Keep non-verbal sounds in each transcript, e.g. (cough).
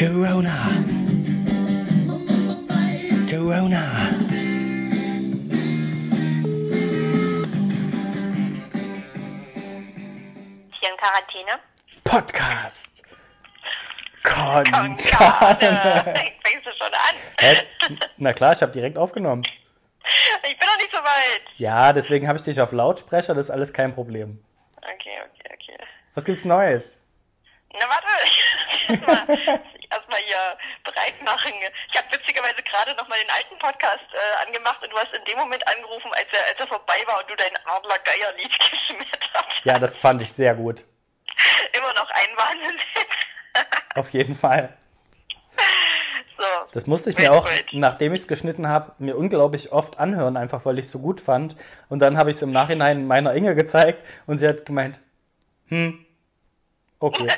Corona. Corona. Hier in Quarantäne. Podcast. Konkane. Carne. Fängst du schon an? Hä? Na klar, ich habe direkt aufgenommen. Ich bin noch nicht so weit. Ja, deswegen habe ich dich auf Lautsprecher, das ist alles kein Problem. Okay, okay, okay. Was gibt's Neues? Na warte, (laughs) erstmal hier bereit machen. Ich habe witzigerweise gerade noch mal den alten Podcast äh, angemacht und du hast in dem Moment angerufen, als er, als er vorbei war und du dein Adler Geier Lied (laughs) geschmettert hast. Ja, das fand ich sehr gut. (laughs) Immer noch ein Wahnsinn. (laughs) Auf jeden Fall. so. Das musste ich mir auch, nachdem ich es geschnitten habe, mir unglaublich oft anhören, einfach weil ich es so gut fand. Und dann habe ich es im Nachhinein meiner Inge gezeigt und sie hat gemeint, hm, okay.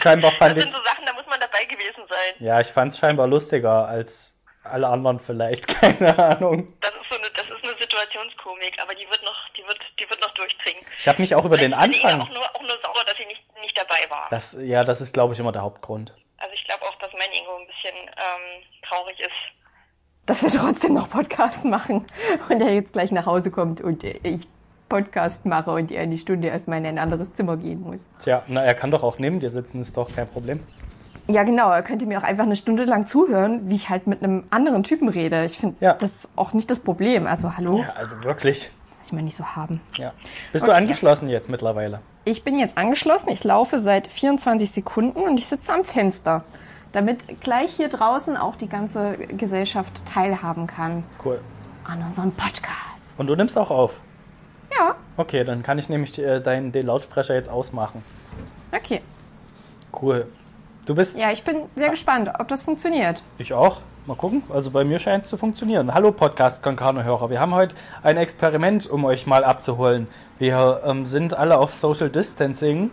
Scheinbar fand Das ich, sind so Sachen, da muss man dabei gewesen sein. ja, ich fand es scheinbar lustiger als alle anderen vielleicht, (laughs) keine Ahnung. Das ist so eine, das ist eine Situationskomik, aber die wird noch, die wird, die wird noch durchdringen. Ich habe mich auch über den Ich bin Anfang, auch nur, auch nur sauer, dass sie nicht, nicht dabei war. das, ja, das ist glaube ich immer der Hauptgrund. Also ich glaube auch, dass mein Ingo ein bisschen ähm, traurig ist. dass wir trotzdem noch Podcast machen und er jetzt gleich nach Hause kommt und ich Podcast mache und er eine Stunde erstmal in ein anderes Zimmer gehen muss. Tja, na, er kann doch auch neben dir sitzen, ist doch kein Problem. Ja, genau, er könnte mir auch einfach eine Stunde lang zuhören, wie ich halt mit einem anderen Typen rede. Ich finde Ja. das auch nicht das Problem. Also hallo, Ja, also wirklich. muss ich mal nicht so haben. Ja. Bist du Okay. angeschlossen jetzt mittlerweile? Ich bin jetzt angeschlossen, ich laufe seit 24 Sekunden und ich sitze am Fenster, damit gleich hier draußen auch die ganze Gesellschaft teilhaben kann Cool. an unserem Podcast. Und du nimmst auch auf. Ja, Okay, dann kann ich nämlich äh, deinen den Lautsprecher jetzt ausmachen. okay. Cool. Du bist. Ja, ich bin sehr gespannt, ob das funktioniert. Ich auch. Mal gucken. Also bei mir scheint es zu funktionieren. Hallo Podcast Konkano-Hörer. Wir haben heute ein Experiment, um euch mal abzuholen. Wir ähm, sind alle auf Social Distancing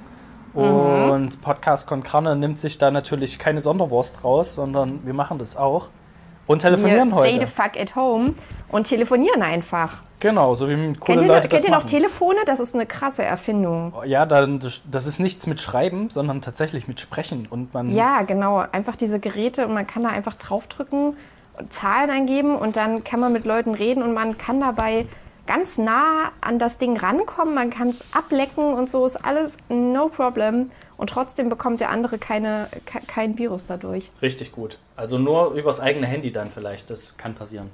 und Podcast Konkane nimmt sich da natürlich keine Sonderwurst raus, sondern wir machen das auch. Und telefonieren Wir stay heute. the fuck at home und telefonieren einfach. Genau, so wie coole kennt ihr, Leute kennt das ihr noch. Telefone? Das ist eine krasse Erfindung. Ja, dann, das ist nichts mit Schreiben, sondern tatsächlich mit Sprechen. Und man Ja, genau. Einfach diese Geräte und man kann da einfach draufdrücken, und Zahlen eingeben und dann kann man mit Leuten reden und man kann dabei ganz nah an das Ding rankommen. Man kann es ablecken und so ist alles no problem. Und trotzdem bekommt der andere keine, ke kein Virus dadurch. Richtig gut. Also nur übers eigene Handy dann vielleicht. Das kann passieren.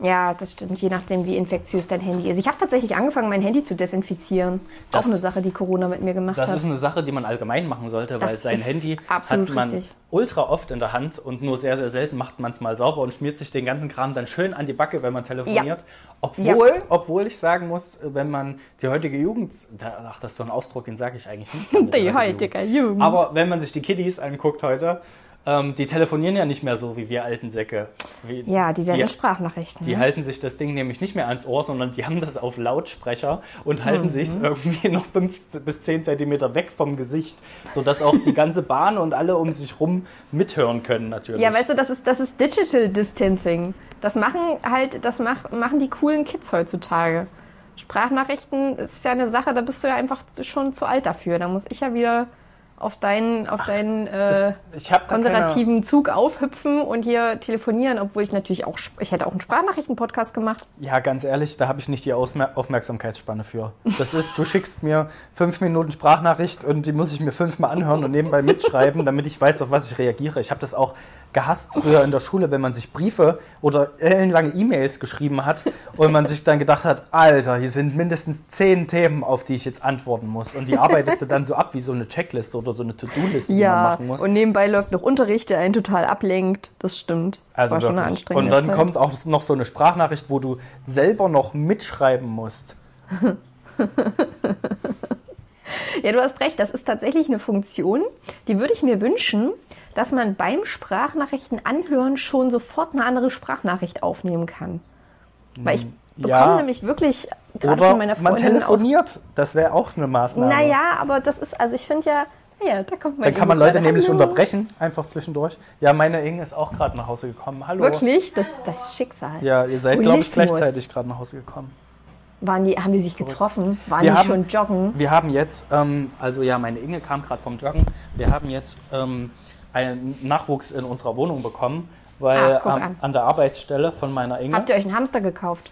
Ja, das stimmt, je nachdem, wie infektiös dein Handy ist. Ich habe tatsächlich angefangen, mein Handy zu desinfizieren. Das- Auch eine Sache, die Corona mit mir gemacht Das hat. ist eine Sache, die man allgemein machen sollte, weil Das sein Handy hat man richtig. ultra oft in der Hand und nur sehr, sehr selten macht man es mal sauber und schmiert sich den ganzen Kram dann schön an die Backe, wenn man telefoniert. Obwohl, obwohl ich sagen muss, wenn man die heutige Jugend, ach, das ist so ein Ausdruck, den sage ich eigentlich nicht. (laughs) die heutige Jugend. Aber wenn man sich die Kiddies anguckt heute, ähm, die telefonieren ja nicht mehr so wie wir alten Säcke. Wie, ja, die senden die, Sprachnachrichten. die ne? halten sich das Ding nämlich nicht mehr ans Ohr, sondern die haben das auf Lautsprecher und halten Mhm. sich irgendwie (laughs) noch 5 bis 10 Zentimeter weg vom Gesicht, sodass auch die ganze Bahn und alle um sich rum mithören können natürlich. Ja, weißt du, das ist, das ist Digital Distancing. Das machen halt, das mach, machen die coolen Kids heutzutage. Sprachnachrichten ist ja eine Sache, da bist du ja einfach schon zu alt dafür. Da muss ich ja wieder auf deinen, auf deinen äh, Das- konservativen Zug aufhüpfen und hier telefonieren, obwohl ich natürlich auch, ich hätte auch einen Sprachnachrichten-Podcast gemacht. Ja, ganz ehrlich, da habe ich nicht die Ausmer Aufmerksamkeitsspanne für. Das ist, du schickst mir fünf Minuten Sprachnachricht und die muss ich mir fünfmal anhören und nebenbei mitschreiben, damit ich weiß, auf was ich reagiere. Ich habe das auch gehasst früher in der Schule, wenn man sich Briefe oder ellenlange E-Mails geschrieben hat und man sich dann gedacht hat, Alter, hier sind mindestens zehn Themen, auf die ich jetzt antworten muss. Und die arbeitest du dann so ab wie so eine Checkliste oder so eine To-Do-Liste, die man Ja, machen muss. und nebenbei läuft noch Unterricht, der einen total ablenkt. Das stimmt. Das Also war schon eine wirklich. anstrengende Und dann Zeit. kommt auch noch so eine Sprachnachricht, wo du selber noch mitschreiben musst. (laughs) Ja, du hast recht, das ist tatsächlich eine Funktion, die würde ich mir wünschen, dass man beim Sprachnachrichten anhören schon sofort eine andere Sprachnachricht aufnehmen kann. Weil ich bekomme Ja. nämlich wirklich gerade Oder von meiner man Freundin aus. telefoniert. Das wäre auch eine Maßnahme. Naja, aber das ist, also ich finde ja, ja, da kommt man. Dann kann man Leute nämlich Hallo. unterbrechen, einfach zwischendurch. Ja, meine Inge ist auch gerade nach Hause gekommen. Hallo. Wirklich? Das, das ist Schicksal. Ja, ihr seid, glaube ich, gleichzeitig gerade nach Hause gekommen. Waren die, haben die sich getroffen? Waren Wir die haben- schon joggen? Wir haben jetzt, ähm, also ja, meine Inge kam gerade vom Joggen. Wir haben jetzt ähm, einen Nachwuchs in unserer Wohnung bekommen, weil Ah, an. an der Arbeitsstelle von meiner Inge, Habt ihr euch einen Hamster gekauft?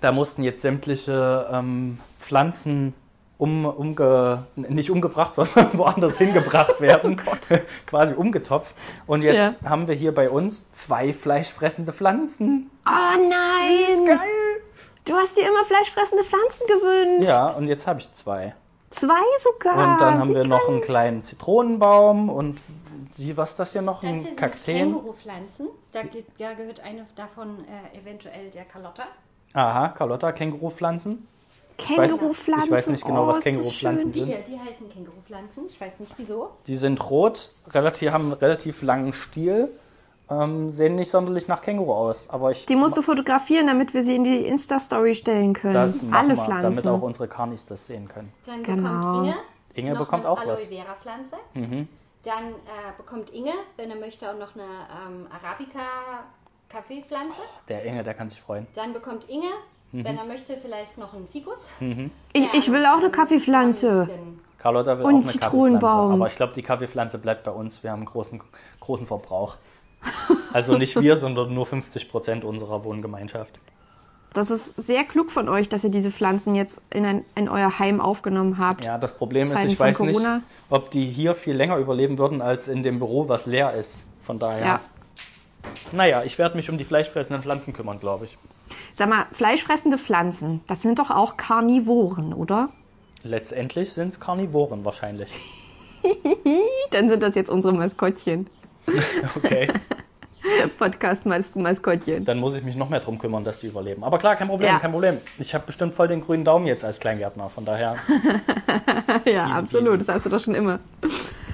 da mussten jetzt sämtliche ähm, Pflanzen um, umge, nicht umgebracht, (laughs) sondern woanders hingebracht werden. (laughs) Quasi umgetopft. Und jetzt haben wir hier bei uns zwei fleischfressende Pflanzen. Oh nein! Geil! Du hast dir immer fleischfressende Pflanzen gewünscht. Ja, und jetzt habe ich zwei. Zwei sogar. Und dann haben Wie wir noch einen kleinen Zitronenbaum und wie, was ist das hier noch? Das hier Ein sind Kakteen? Kängurupflanzen. Da, da gehört eine davon äh, eventuell der Carlotta. Aha, Carlotta, Kängurupflanzen. Kängurupflanzen. ich weiß nicht genau, was ist das Kängurupflanzen schön. Die hier, die heißen Kängurupflanzen. Ich weiß nicht wieso. Die sind rot, relativ, haben einen relativ langen Stiel, ähm, sehen nicht sonderlich nach Känguru aus. Aber ich Die musst du fotografieren, damit wir sie in die Insta-Story stellen können. das Alle wir, Pflanzen. damit auch unsere Carnis das sehen können. Dann Genau. bekommt Inge, Inge noch bekommt eine auch Aloe was. Vera Pflanze. Mhm. Dann äh, bekommt Inge, wenn er möchte, auch noch eine ähm, Arabica Kaffeepflanze. Der Inge, der kann sich freuen. Dann bekommt Inge, wenn er möchte, vielleicht noch einen Fikus. Mhm. ich, ich will auch eine Kaffeepflanze. ein Carlotta will Und auch eine Zitronenbaum. Kaffeepflanze. Aber ich glaube, die Kaffeepflanze bleibt bei uns. Wir haben einen großen, großen Verbrauch. Also nicht wir, (laughs) sondern nur 50 Prozent unserer Wohngemeinschaft. Das ist sehr klug von euch, dass ihr diese Pflanzen jetzt in, ein, in euer Heim aufgenommen habt. Ja, das Problem ist, ich weiß Corona. nicht, ob die hier viel länger überleben würden als in dem Büro, was leer ist. Von daher. Ja. Naja, ich werde mich um die fleischfressenden Pflanzen kümmern, glaube ich. Sag mal, fleischfressende Pflanzen, das sind doch auch Karnivoren, oder? Letztendlich sind es Karnivoren wahrscheinlich. (laughs) Dann sind das jetzt unsere Maskottchen. (laughs) Okay. Podcast-Maskottchen. Dann muss ich mich noch mehr drum kümmern, dass die überleben. Aber klar, kein Problem, Ja. kein Problem. Ich habe bestimmt voll den grünen Daumen jetzt als Kleingärtner. Von daher. (laughs) Ja, Easy absolut. peasy. Das hast du doch schon immer.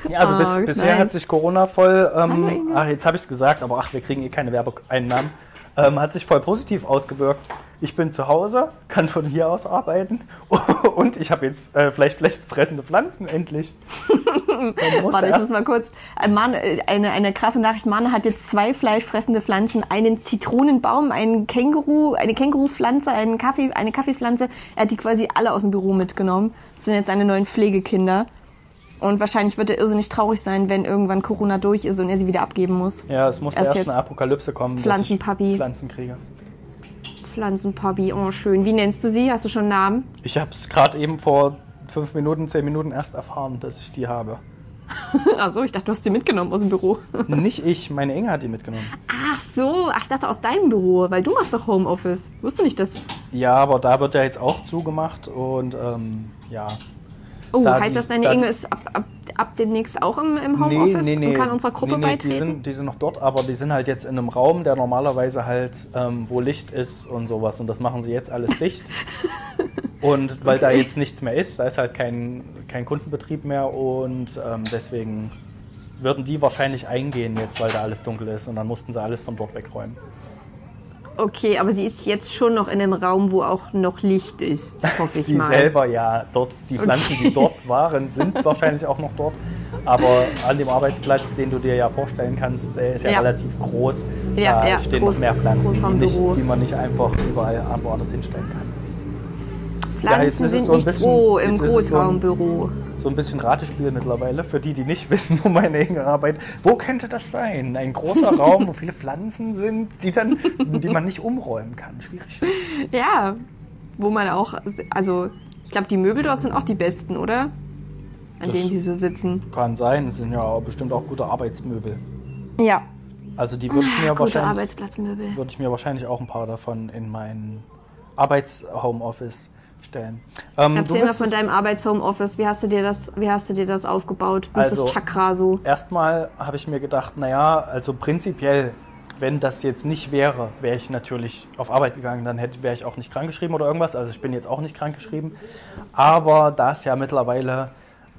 Ja, also bis, Oh, bisher nice. hat sich Corona voll, ähm, ach, jetzt habe ich es gesagt, aber ach, wir kriegen eh keine Werbeeinnahmen, ähm, hat sich voll positiv ausgewirkt. Ich bin zu Hause, kann von hier aus arbeiten (laughs) und ich habe jetzt äh, vielleicht fleischfressende Pflanzen endlich. (laughs) Warte, ich muss mal kurz. Äh, Man, äh, eine, eine krasse Nachricht. Mann hat jetzt zwei fleischfressende Pflanzen, einen Zitronenbaum, einen Känguru, eine Kängurupflanze, einen Kaffee, eine Kaffeepflanze. Er hat die quasi alle aus dem Büro mitgenommen. Das sind jetzt seine neuen Pflegekinder. Und wahrscheinlich wird er irrsinnig traurig sein, wenn irgendwann Corona durch ist und er sie wieder abgeben muss. ja, es musste erst erst eine Apokalypse kommen, Pflanzenpapi. Pflanzen kriege. Pflanzenpapi, oh schön. Wie nennst du sie? Hast du schon einen Namen? Ich habe es gerade eben vor fünf Minuten, zehn Minuten erst erfahren, dass ich die habe. (laughs) Achso, ich dachte, du hast sie mitgenommen aus dem Büro. (laughs) Nicht ich, meine Inge hat die mitgenommen. Ach so, ach, ich dachte aus deinem Büro, weil du machst doch Homeoffice. Wusste nicht, dass. Ja, aber da wird ja jetzt auch zugemacht und ähm, ja. Oh, Da heißt die- das, deine da- Inge ist ab, ab, ab demnächst auch im, im Homeoffice und kann unserer Gruppe nee, nee, beitreten? Die sind, die sind noch dort, aber die sind halt jetzt in einem Raum, der normalerweise halt, ähm, wo Licht ist und sowas. Und das machen sie jetzt alles dicht. (laughs) und weil da Okay. jetzt nichts mehr ist, da ist halt kein, kein Kundenbetrieb mehr und ähm, deswegen würden die wahrscheinlich eingehen jetzt, weil da alles dunkel ist und dann mussten sie alles von dort wegräumen. Okay, aber sie ist jetzt schon noch in einem Raum, wo auch noch Licht ist, (laughs) hoffe ich Sie mal. selber ja, dort, die Pflanzen, die dort waren, sind (laughs) wahrscheinlich auch noch dort. Aber an dem Arbeitsplatz, den du dir ja vorstellen kannst, der ist ja, Ja. relativ groß. Ja, da ja, stehen groß- noch mehr Pflanzen, die, Großraumbüro. nicht, die man nicht einfach überall woanders hinstellen kann. Pflanzen Ja, sind so nicht bisschen- roh im es so Großraumbüro. So ein bisschen Ratespiel mittlerweile, für die, die nicht (laughs) wissen, wo meine enge Arbeit. Wo könnte das sein? Ein großer (laughs) Raum, wo viele Pflanzen sind, die, dann, die man nicht umräumen kann. Schwierig. Ja, wo man auch, also ich glaube, die Möbel dort sind auch die besten, oder? An Das- denen sie so sitzen. Kann sein, es sind ja bestimmt auch gute Arbeitsmöbel. Ja, Also die würde ich mir gute wahrscheinlich. Arbeitsplatzmöbel. würde ich mir wahrscheinlich auch ein paar davon in mein Arbeits-Homeoffice stellen. Ähm, Erzähl mal von deinem Arbeits-Homeoffice. Wie hast du dir das, wie hast du dir das aufgebaut? Wie ist Also- das Chakra so? Erstmal habe ich mir gedacht, naja, also prinzipiell, wenn das jetzt nicht wäre, wäre ich natürlich auf Arbeit gegangen, dann hätte, wäre ich auch nicht krankgeschrieben oder irgendwas. Also ich bin jetzt auch nicht krankgeschrieben. Aber da es ja mittlerweile,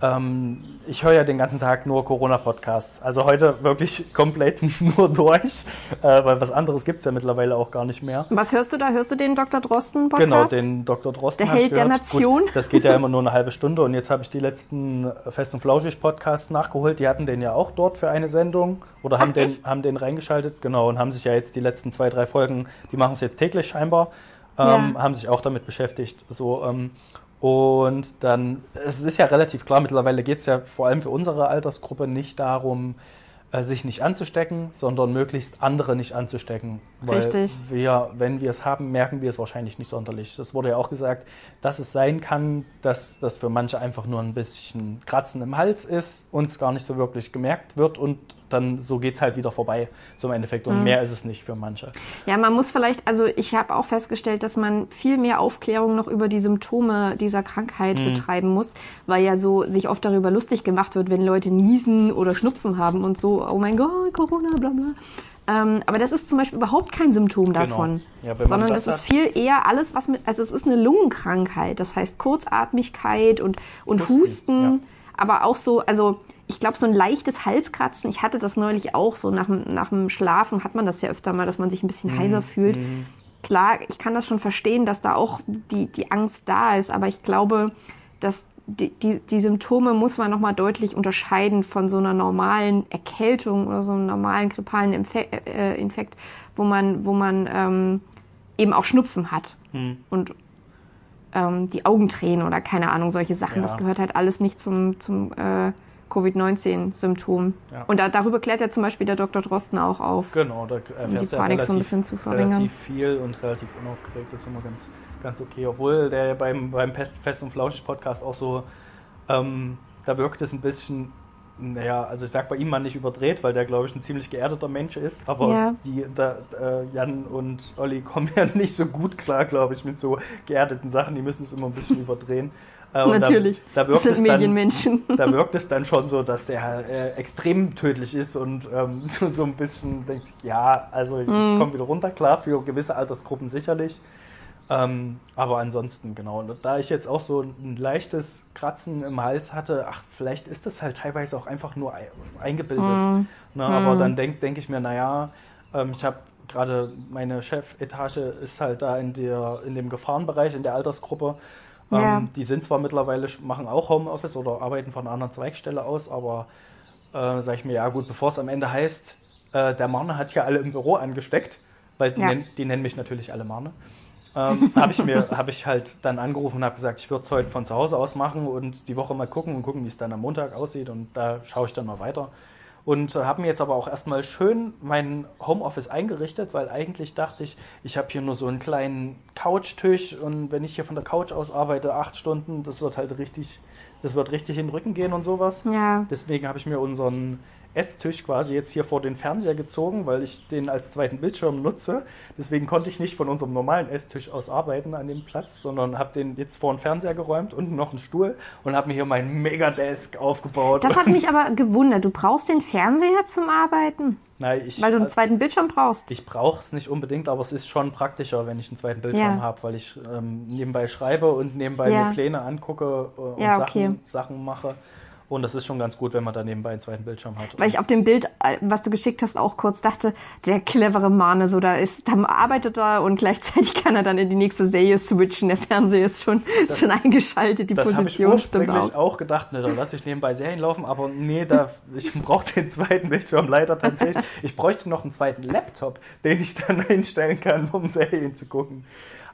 ähm, ich höre ja den ganzen Tag nur Corona-Podcasts. Also heute wirklich (laughs) komplett nur durch, äh, weil was anderes gibt es ja mittlerweile auch gar nicht mehr. Was hörst du da? Hörst du den Dr. Drosten-Podcast? Genau, den Dr. Drosten. Der Held der. Nation. Gut, (laughs) das geht ja immer nur eine (laughs) halbe Stunde und jetzt habe ich die letzten Fest und Flauschig Podcasts nachgeholt. Die hatten den ja auch dort für eine Sendung oder haben, Ach, den, echt? haben den reingeschaltet, genau, und haben sich ja jetzt die letzten zwei, drei Folgen, die machen es jetzt täglich scheinbar. ähm, Ja. haben sich auch damit beschäftigt. So, ähm, und dann, es ist ja relativ klar, mittlerweile geht es ja vor allem für unsere Altersgruppe nicht darum, äh, sich nicht anzustecken, sondern möglichst andere nicht anzustecken. Weil Richtig. wir, wenn wir es haben, merken wir es wahrscheinlich nicht sonderlich. Das wurde ja auch gesagt, dass es sein kann, dass das für manche einfach nur ein bisschen Kratzen im Hals ist und es gar nicht so wirklich gemerkt wird und dann so geht es halt wieder vorbei, so im Endeffekt. Und mehr ist es nicht für manche. Ja, man muss vielleicht, also ich habe auch festgestellt, dass man viel mehr Aufklärung noch über die Symptome dieser Krankheit Mhm. betreiben muss, weil ja so sich oft darüber lustig gemacht wird, wenn Leute niesen oder Schnupfen haben und so, oh mein Gott, Corona, bla bla. Ähm, aber das ist zum Beispiel überhaupt kein Symptom davon, Genau. Ja, sondern das es ist viel eher alles, was mit, also es ist eine Lungenkrankheit, das heißt Kurzatmigkeit und, und Husten, Husten, ja. aber auch so, also ich glaube, so ein leichtes Halskratzen, ich hatte das neulich auch so nach, dem- nach dem Schlafen, hat man das ja öfter mal, dass man sich ein Mhm. bisschen heiser fühlt. Klar, ich kann das schon verstehen, dass da auch die, die Angst da ist, aber ich glaube, dass die, die, die Symptome muss man nochmal deutlich unterscheiden von so einer normalen Erkältung oder so einem normalen grippalen Infe äh, Infekt, wo man, wo man ähm, eben auch Schnupfen hat Hm. und ähm, die Augentränen oder keine Ahnung, solche Sachen. Ja. Das gehört halt alles nicht zum, zum äh, Covid-19-Symptom. Ja. Und da, darüber klärt ja zum Beispiel der Dr. Drosten auch auf. Genau, da die erfährst du ja Panik so ein relativ, bisschen zu verringern. relativ viel und relativ unaufgeregt. Das ist immer ganz, ganz okay. Obwohl der beim, beim Pest, Fest und Flauschig Podcast auch so, ähm, da wirkt es ein bisschen, naja, also ich sag bei ihm mal nicht überdreht, weil der glaube ich ein ziemlich geerdeter Mensch ist, aber Ja. die, da, äh, Jan und Olli (laughs) kommen ja nicht so gut klar, glaube ich, mit so geerdeten Sachen. Die müssen es immer ein bisschen (laughs) überdrehen. Äh, und Natürlich. Da, da das wirkt sind es dann, Medienmenschen. (laughs) da wirkt es dann schon so, dass der äh, extrem tödlich ist und ähm, (laughs) so, so ein bisschen denkt, sich, ja, also jetzt Mhm. kommt wieder runter, klar, für gewisse Altersgruppen sicherlich. Ähm, aber ansonsten, genau. Und da ich jetzt auch so ein leichtes Kratzen im Hals hatte, ach, vielleicht ist das halt teilweise auch einfach nur ei- eingebildet. Mhm. Ne, aber dann denke denk ich mir, naja, ähm, ich habe gerade meine Chefetage ist halt da in, der, in dem Gefahrenbereich, in der Altersgruppe. Ähm, Ja. Die sind zwar mittlerweile, machen auch Homeoffice oder arbeiten von einer anderen Zweigstelle aus, aber äh, sage ich mir, ja gut, bevor es am Ende heißt, äh, der Marne hat ja alle im Büro angesteckt, weil die, Ja. nennen, die nennen mich natürlich alle Marne. ähm, (laughs) habe ich mir habe ich halt dann angerufen und habe gesagt, ich würde es heute von zu Hause aus machen und die Woche mal gucken und gucken, wie es dann am Montag aussieht und da schaue ich dann mal weiter. Und habe mir jetzt aber auch erstmal schön mein Homeoffice eingerichtet, weil eigentlich dachte ich, ich habe hier nur so einen kleinen Couchtisch und wenn ich hier von der Couch aus arbeite, acht Stunden, das wird halt richtig, das wird richtig in den Rücken gehen und sowas. Ja. Deswegen habe ich mir unseren Esstisch quasi jetzt hier vor den Fernseher gezogen, weil ich den als zweiten Bildschirm nutze. Deswegen konnte ich nicht von unserem normalen Esstisch aus arbeiten an dem Platz, sondern habe den jetzt vor den Fernseher geräumt, unten noch einen Stuhl und habe mir hier meinen Megadesk aufgebaut. Das hat mich (laughs) aber gewundert. Du brauchst den Fernseher zum Arbeiten, Nein, ich, weil du einen zweiten Bildschirm brauchst. ich brauche es nicht unbedingt, aber es ist schon praktischer, wenn ich einen zweiten Bildschirm Ja. habe, weil ich ähm, nebenbei schreibe und nebenbei Ja. mir Pläne angucke äh, und Ja, Sachen, okay. Sachen mache. Und das ist schon ganz gut, wenn man da nebenbei einen zweiten Bildschirm hat. Weil ich auf dem Bild, äh, was du geschickt hast, auch kurz dachte, der clevere Mane, so da ist, da arbeitet er und gleichzeitig (laughs) kann er dann in die nächste Serie switchen. Der Fernseher ist schon, ist schon eingeschaltet, die Das habe ich Position stimmt auch. auch gedacht, ne, dann lasse ich nebenbei Serien laufen, aber nee, da, ich (laughs) brauche den zweiten Bildschirm leider tatsächlich. Ich bräuchte noch einen zweiten Laptop, den ich dann (laughs) einstellen kann, um Serien zu gucken.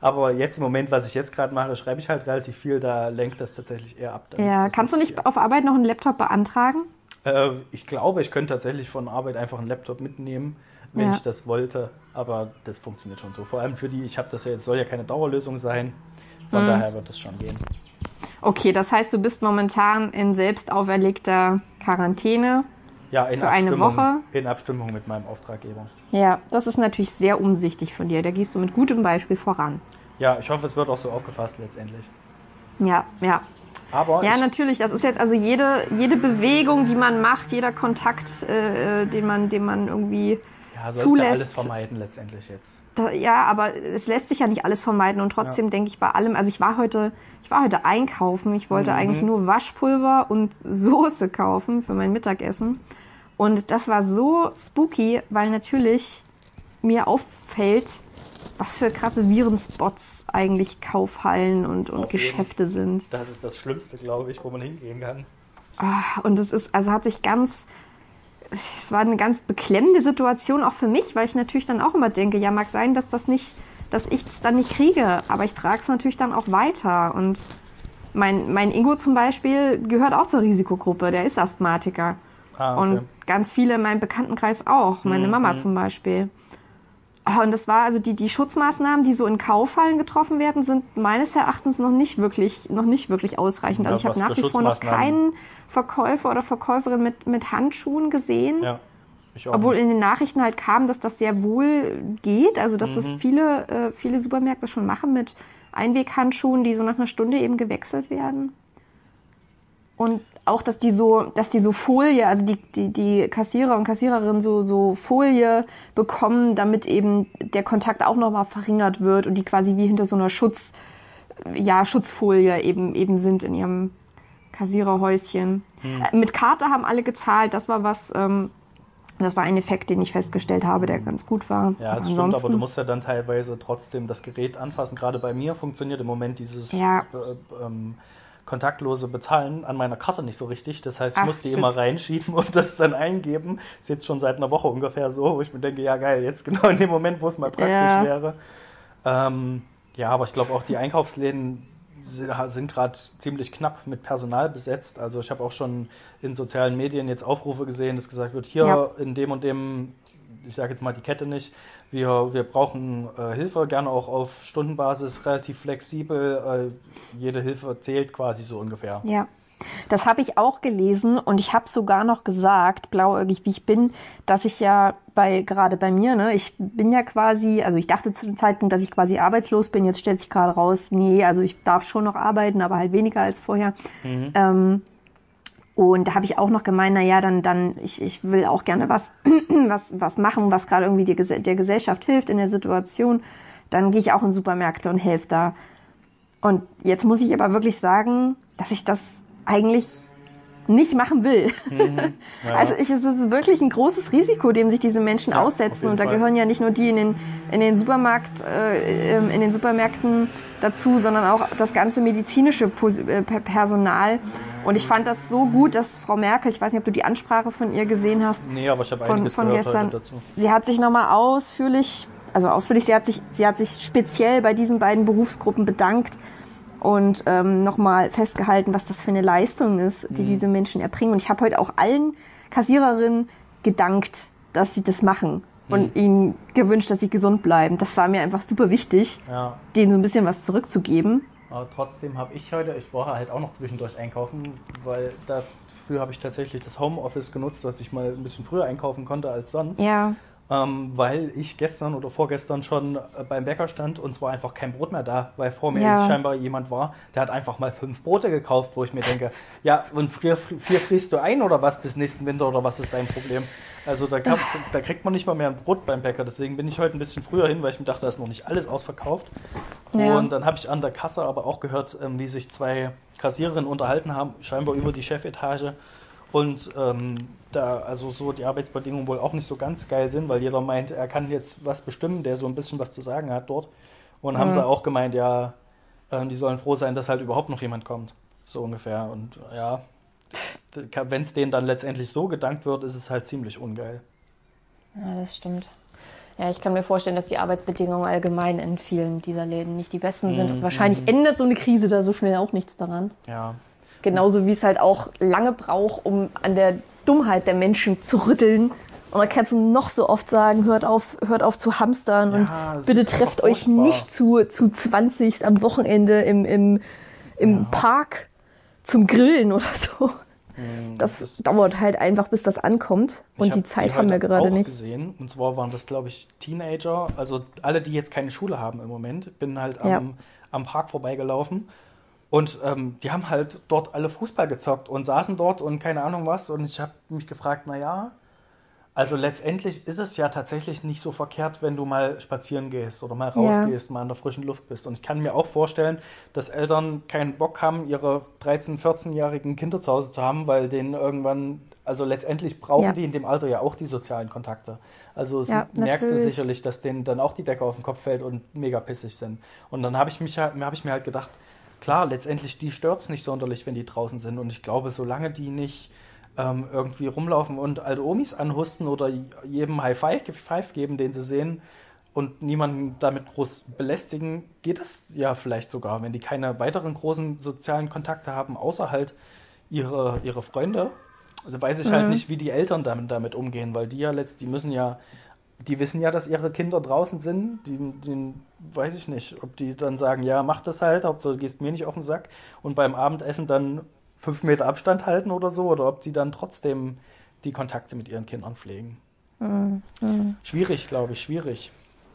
Aber jetzt im Moment, was ich jetzt gerade mache, schreibe ich halt relativ viel, da lenkt das tatsächlich eher ab. Ja, kannst du nicht viel. auf Arbeit noch einen Laptop beantragen? Äh, ich glaube, ich könnte tatsächlich von Arbeit einfach einen Laptop mitnehmen, wenn Ja. ich das wollte. Aber das funktioniert schon so. Vor allem für die, ich habe das ja jetzt, soll ja keine Dauerlösung sein. Von Mhm. daher wird das schon gehen. Okay, das heißt, du bist momentan in selbst auferlegter Quarantäne. Ja, in Für eine Woche? in Abstimmung mit meinem Auftraggeber. Ja, das ist natürlich sehr umsichtig von dir. Da gehst du mit gutem Beispiel voran. Ja, ich hoffe, es wird auch so aufgefasst letztendlich. Ja, ja. Aber Ja, ich, natürlich. Das ist jetzt also jede, jede Bewegung, die man macht, jeder Kontakt, äh, den, man, den man irgendwie. ja, sollst ja zulässt- alles vermeiden letztendlich jetzt. Da, ja, aber es lässt sich ja nicht alles vermeiden und trotzdem denke ich bei allem. Also ich war heute, ich war heute einkaufen. Ich wollte Mhm. eigentlich nur Waschpulver und Soße kaufen für mein Mittagessen. Und das war so spooky, weil natürlich mir auffällt, was für krasse Virenspots eigentlich Kaufhallen und, und Auf jeden. Geschäfte sind. Das ist das Schlimmste, glaube ich, wo man hingehen kann. Ah, Und es ist, also hat sich ganz, es war eine ganz beklemmende Situation auch für mich, weil ich natürlich dann auch immer denke, ja, mag sein, dass das nicht, dass ich es dann nicht kriege. Aber ich trage es natürlich dann auch weiter. Und mein, mein Ingo zum Beispiel gehört auch zur Risikogruppe. Der ist Asthmatiker. Ah, okay. Und ganz viele in meinem Bekanntenkreis auch. Meine Mhm, Mama zum Beispiel. Ah, Und das war also die, die Schutzmaßnahmen, die so in Kauffallen getroffen werden, sind meines Erachtens noch nicht wirklich, noch nicht wirklich ausreichend. Ja, Also ich habe nach wie vor noch keinen Verkäufer oder Verkäuferin mit, mit Handschuhen gesehen. Ja. Ich auch Obwohl nicht. in den Nachrichten halt kam, dass das sehr wohl geht, also dass das Mhm. viele, äh, viele Supermärkte schon machen mit Einweghandschuhen, die so nach einer Stunde eben gewechselt werden. Und auch, dass die so, dass die so Folie, also die, die, die Kassierer und Kassiererinnen so, so Folie bekommen, damit eben der Kontakt auch nochmal verringert wird und die quasi wie hinter so einer Schutz, ja, Schutzfolie eben, eben sind in ihrem Kassiererhäuschen. Hm. Äh, Mit Karte haben alle gezahlt, das war was, ähm, das war ein Effekt, den ich festgestellt habe, der ganz gut war. Ja, das stimmt, aber du musst ja dann teilweise trotzdem das Gerät anfassen. Gerade bei mir funktioniert im Moment dieses Ja. äh, ähm, kontaktlose Bezahlen an meiner Karte nicht so richtig. Das heißt, ich Ach, muss die shit. immer reinschieben und das dann eingeben. Ist jetzt schon seit einer Woche ungefähr so, wo ich mir denke, ja geil, jetzt genau in dem Moment, wo es mal praktisch Ja. wäre. Ähm, ja, aber ich glaube auch die Einkaufsläden si- sind gerade ziemlich knapp mit Personal besetzt. Also ich habe auch schon in sozialen Medien jetzt Aufrufe gesehen, dass gesagt wird, hier Ja. in dem und dem, ich sage jetzt mal die Kette nicht, wir, wir brauchen äh, Hilfe, gerne auch auf Stundenbasis, relativ flexibel. Äh, jede Hilfe zählt quasi so ungefähr. Ja. Das habe ich auch gelesen und ich habe sogar noch gesagt, blauäugig wie ich bin, dass ich ja bei gerade bei mir, ne, ich bin ja quasi, also ich dachte zu dem Zeitpunkt, dass ich quasi arbeitslos bin. Jetzt stellt sich gerade raus, nee, also ich darf schon noch arbeiten, aber halt weniger als vorher. Ähm, und da habe ich auch noch gemeint, na ja, dann, dann, ich, ich will auch gerne was, (clears throat) was, was machen, was gerade irgendwie die, der Gesellschaft hilft in der Situation. Dann gehe ich auch in Supermärkte und helfe da. Und jetzt muss ich aber wirklich sagen, dass ich das eigentlich nicht machen will. Ja. Also ich, es ist wirklich ein großes Risiko, dem sich diese Menschen Ja, aussetzen. Und da Fall. gehören ja nicht nur die in den, in den Supermarkt, äh, ähm, in den Supermärkten dazu, sondern auch das ganze medizinische äh, Per- Personal. Und ich fand das so gut, dass Frau Merkel, ich weiß nicht, ob du die Ansprache von ihr gesehen hast, Nee, aber ich habe von, von gestern. dazu. Sie hat sich nochmal ausführlich, also ausführlich, sie hat sich, sie hat sich speziell bei diesen beiden Berufsgruppen bedankt und ähm, nochmal festgehalten, was das für eine Leistung ist, Mhm. die diese Menschen erbringen. Und ich habe heute auch allen Kassiererinnen gedankt, dass sie das machen Mhm. und ihnen gewünscht, dass sie gesund bleiben. Das war mir einfach super wichtig, Ja, denen so ein bisschen was zurückzugeben. aber trotzdem habe ich heute, ich war halt auch noch zwischendurch einkaufen, weil dafür habe ich tatsächlich das Homeoffice genutzt, dass ich mal ein bisschen früher einkaufen konnte als sonst. Ja, Ähm, weil ich gestern oder vorgestern schon äh, beim Bäcker stand und es war einfach kein Brot mehr da, weil vor mir Ja. scheinbar jemand war, der hat einfach mal fünf Brote gekauft, wo ich mir denke, (laughs) ja, und vier, vier friest du ein oder was bis nächsten Winter oder was ist dein Problem? Also da, kann, da kriegt man nicht mal mehr ein Brot beim Bäcker, deswegen bin ich heute ein bisschen früher hin, weil ich mir dachte, da ist noch nicht alles ausverkauft. Ja. Und dann habe ich an der Kasse aber auch gehört, ähm, wie sich zwei Kassiererinnen unterhalten haben, scheinbar über die Chefetage. Und ähm, da also so die Arbeitsbedingungen wohl auch nicht so ganz geil sind, weil jeder meint, er kann jetzt was bestimmen, der so ein bisschen was zu sagen hat dort. Und haben Mhm. sie auch gemeint, ja, äh, die sollen froh sein, dass halt überhaupt noch jemand kommt. So ungefähr. Und ja, wenn es denen dann letztendlich so gedankt wird, ist es halt ziemlich ungeil. Ja, das stimmt. Ja, ich kann mir vorstellen, dass die Arbeitsbedingungen allgemein in vielen dieser Läden nicht die besten sind. Mhm, Und wahrscheinlich ändert so eine Krise da so schnell auch nichts daran. Ja. Genauso wie es halt auch lange braucht, um an der Dummheit der Menschen zu rütteln. Und da kannst du noch so oft sagen, hört auf, hört auf zu hamstern Ja, und bitte trefft euch nicht zu, zu 20 am Wochenende im, im, im Park zum Grillen oder so. Das, das- dauert halt einfach, bis das ankommt. Und die Zeit die haben wir gerade auch nicht. gesehen. Und zwar waren das, glaube ich, Teenager, also alle, die jetzt keine Schule haben im Moment. Bin halt am, Ja. am Park vorbeigelaufen. Und ähm, die haben halt dort alle Fußball gezockt und saßen dort und keine Ahnung was. Und ich habe mich gefragt, naja, also letztendlich ist es ja tatsächlich nicht so verkehrt, wenn du mal spazieren gehst oder mal rausgehst, mal in der frischen Luft bist. Und ich kann mir auch vorstellen, dass Eltern keinen Bock haben, ihre 13-, 14-jährigen Kinder zu Hause zu haben, weil denen irgendwann, also letztendlich brauchen Ja. die in dem Alter ja auch die sozialen Kontakte. Also Ja, merkst du natürlich. sicherlich, dass denen dann auch die Decke auf den Kopf fällt und mega pissig sind. Und dann habe ich mich habe ich mir halt gedacht, klar, letztendlich die stört's nicht sonderlich, wenn die draußen sind. Und ich glaube, solange die nicht ähm, irgendwie rumlaufen und alte Omis anhusten oder jedem High Five, geben, den sie sehen, und niemanden damit groß belästigen, geht es ja vielleicht sogar, wenn die keine weiteren großen sozialen Kontakte haben, außer halt ihre, ihre Freunde. Also weiß ich halt nicht, wie die Eltern damit, damit umgehen, weil die ja letzt, die müssen ja, die wissen ja, dass ihre Kinder draußen sind. Die, die weiß ich nicht, ob die dann sagen, ja, mach das halt, Hauptsache du gehst mir nicht auf den Sack und beim Abendessen dann fünf Meter Abstand halten oder so, oder ob die dann trotzdem die Kontakte mit ihren Kindern pflegen. Schwierig, glaube ich, schwierig.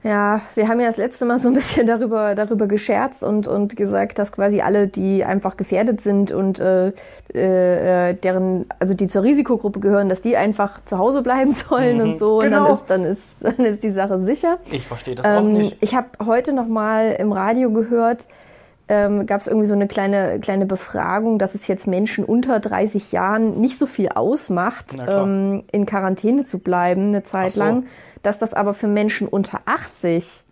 Ja, wir haben ja das letzte Mal so ein bisschen (laughs) darüber, darüber gescherzt und, und gesagt, dass quasi alle, die einfach gefährdet sind und äh, äh, deren, also die zur Risikogruppe gehören, dass die einfach zu Hause bleiben (laughs) sollen Mhm, und so. Und genau. dann ist, dann ist, (laughs) dann ist die Sache sicher. Ich verstehe das auch Ähm, nicht. ich habe heute noch mal im Radio gehört, ähm, gab es irgendwie so eine kleine, kleine Befragung, dass es jetzt Menschen unter 30 Jahren nicht so viel ausmacht, ähm, in Quarantäne zu bleiben eine Zeit so. lang, dass das aber für Menschen unter 80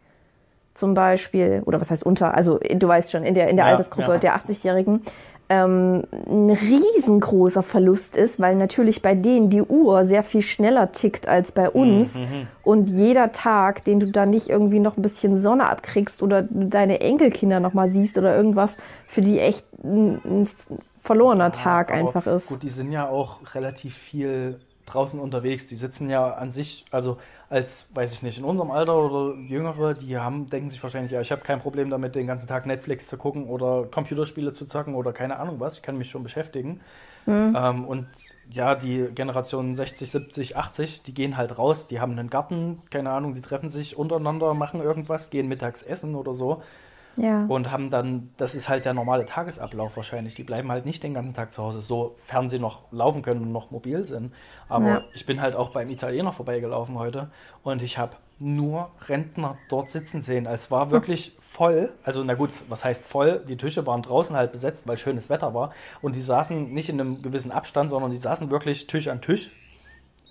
zum Beispiel, oder was heißt unter, also du weißt schon, in der, in der Ja, Altersgruppe ja. der 80-Jährigen, ähm, ein riesengroßer Verlust ist, weil natürlich bei denen die Uhr sehr viel schneller tickt als bei uns Mhm, und jeder Tag, den du da nicht irgendwie noch ein bisschen Sonne abkriegst oder deine Enkelkinder noch mal siehst oder irgendwas, für die echt ein, ein verlorener Tag einfach ist. Gut, die sind ja auch relativ viel draußen unterwegs. Die sitzen ja an sich, also als, weiß ich nicht, in unserem Alter oder Jüngere, die haben, denken sich wahrscheinlich, ja, ich habe kein Problem damit, den ganzen Tag Netflix zu gucken oder Computerspiele zu zocken oder keine Ahnung was. Ich kann mich schon beschäftigen. Mhm. Ähm, und ja, die Generation 60, 70, 80, die gehen halt raus, die haben einen Garten, keine Ahnung, die treffen sich untereinander, machen irgendwas, gehen mittags essen oder so Ja. und haben dann, das ist halt der normale Tagesablauf wahrscheinlich. Die bleiben halt nicht den ganzen Tag zu Hause, sofern sie noch laufen können und noch mobil sind. Aber Ja. ich bin halt auch beim Italiener vorbeigelaufen heute und ich habe nur Rentner dort sitzen sehen. Es war wirklich voll. Also na gut, was heißt voll? Die Tische waren draußen halt besetzt, weil schönes Wetter war. Und die saßen nicht in einem gewissen Abstand, sondern die saßen wirklich Tisch an Tisch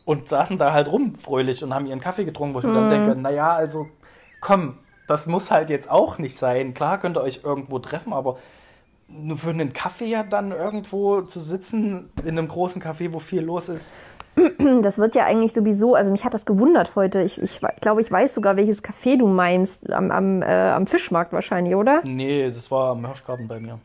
und saßen da halt rum fröhlich und haben ihren Kaffee getrunken, wo ich mir dann denke, naja, also komm, das muss halt jetzt auch nicht sein. Klar könnt ihr euch irgendwo treffen, aber nur für einen Kaffee ja dann irgendwo zu sitzen in einem großen Café, wo viel los ist. Das wird ja eigentlich sowieso, also mich hat das gewundert heute. Ich, ich glaube, ich weiß sogar, welches Café du meinst. Am, am, äh, am Fischmarkt wahrscheinlich, oder? Nee, das war am Hirschgarten bei mir.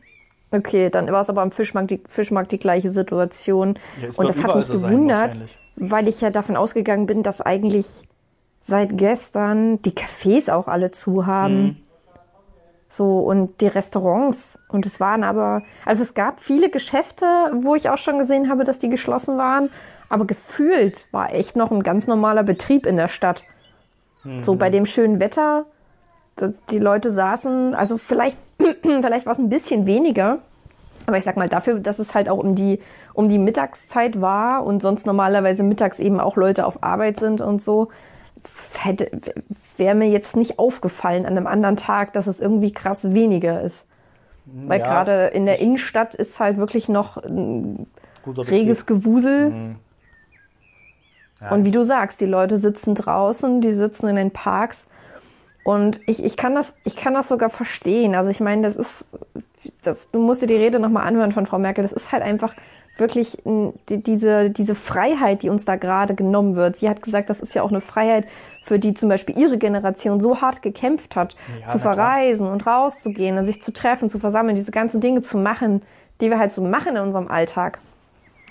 Okay, dann war es aber am Fischmarkt die, Fischmarkt die gleiche Situation. Ja, Und das hat mich sein, gewundert, wahrscheinlich. weil ich ja davon ausgegangen bin, dass eigentlich seit gestern die Cafés auch alle zu haben. Mhm. So, und die Restaurants. Und es waren aber, also es gab viele Geschäfte, wo ich auch schon gesehen habe, dass die geschlossen waren. Aber gefühlt war echt noch ein ganz normaler Betrieb in der Stadt. So bei dem schönen Wetter, dass die Leute saßen, also vielleicht, (clears throat) vielleicht war es ein bisschen weniger. Aber ich sag mal, dafür, dass es halt auch um die, um die Mittagszeit war und sonst normalerweise mittags eben auch Leute auf Arbeit sind und so, wäre mir jetzt nicht aufgefallen an einem anderen Tag, dass es irgendwie krass weniger ist. Weil Ja, gerade in der Innenstadt ist halt wirklich noch ein reges Gewusel. Mhm. Ja. Und wie du sagst, die Leute sitzen draußen, die sitzen in den Parks. Und ich, ich, kann, das, ich kann das sogar verstehen. Also ich meine, das ist, das, du musst dir die Rede nochmal anhören von Frau Merkel. Das ist halt einfach wirklich die, diese, diese Freiheit, die uns da gerade genommen wird. Sie hat gesagt, das ist ja auch eine Freiheit, für die zum Beispiel ihre Generation so hart gekämpft hat, Ja, zu na klar. verreisen und rauszugehen und sich zu treffen, zu versammeln, diese ganzen Dinge zu machen, die wir halt so machen in unserem Alltag.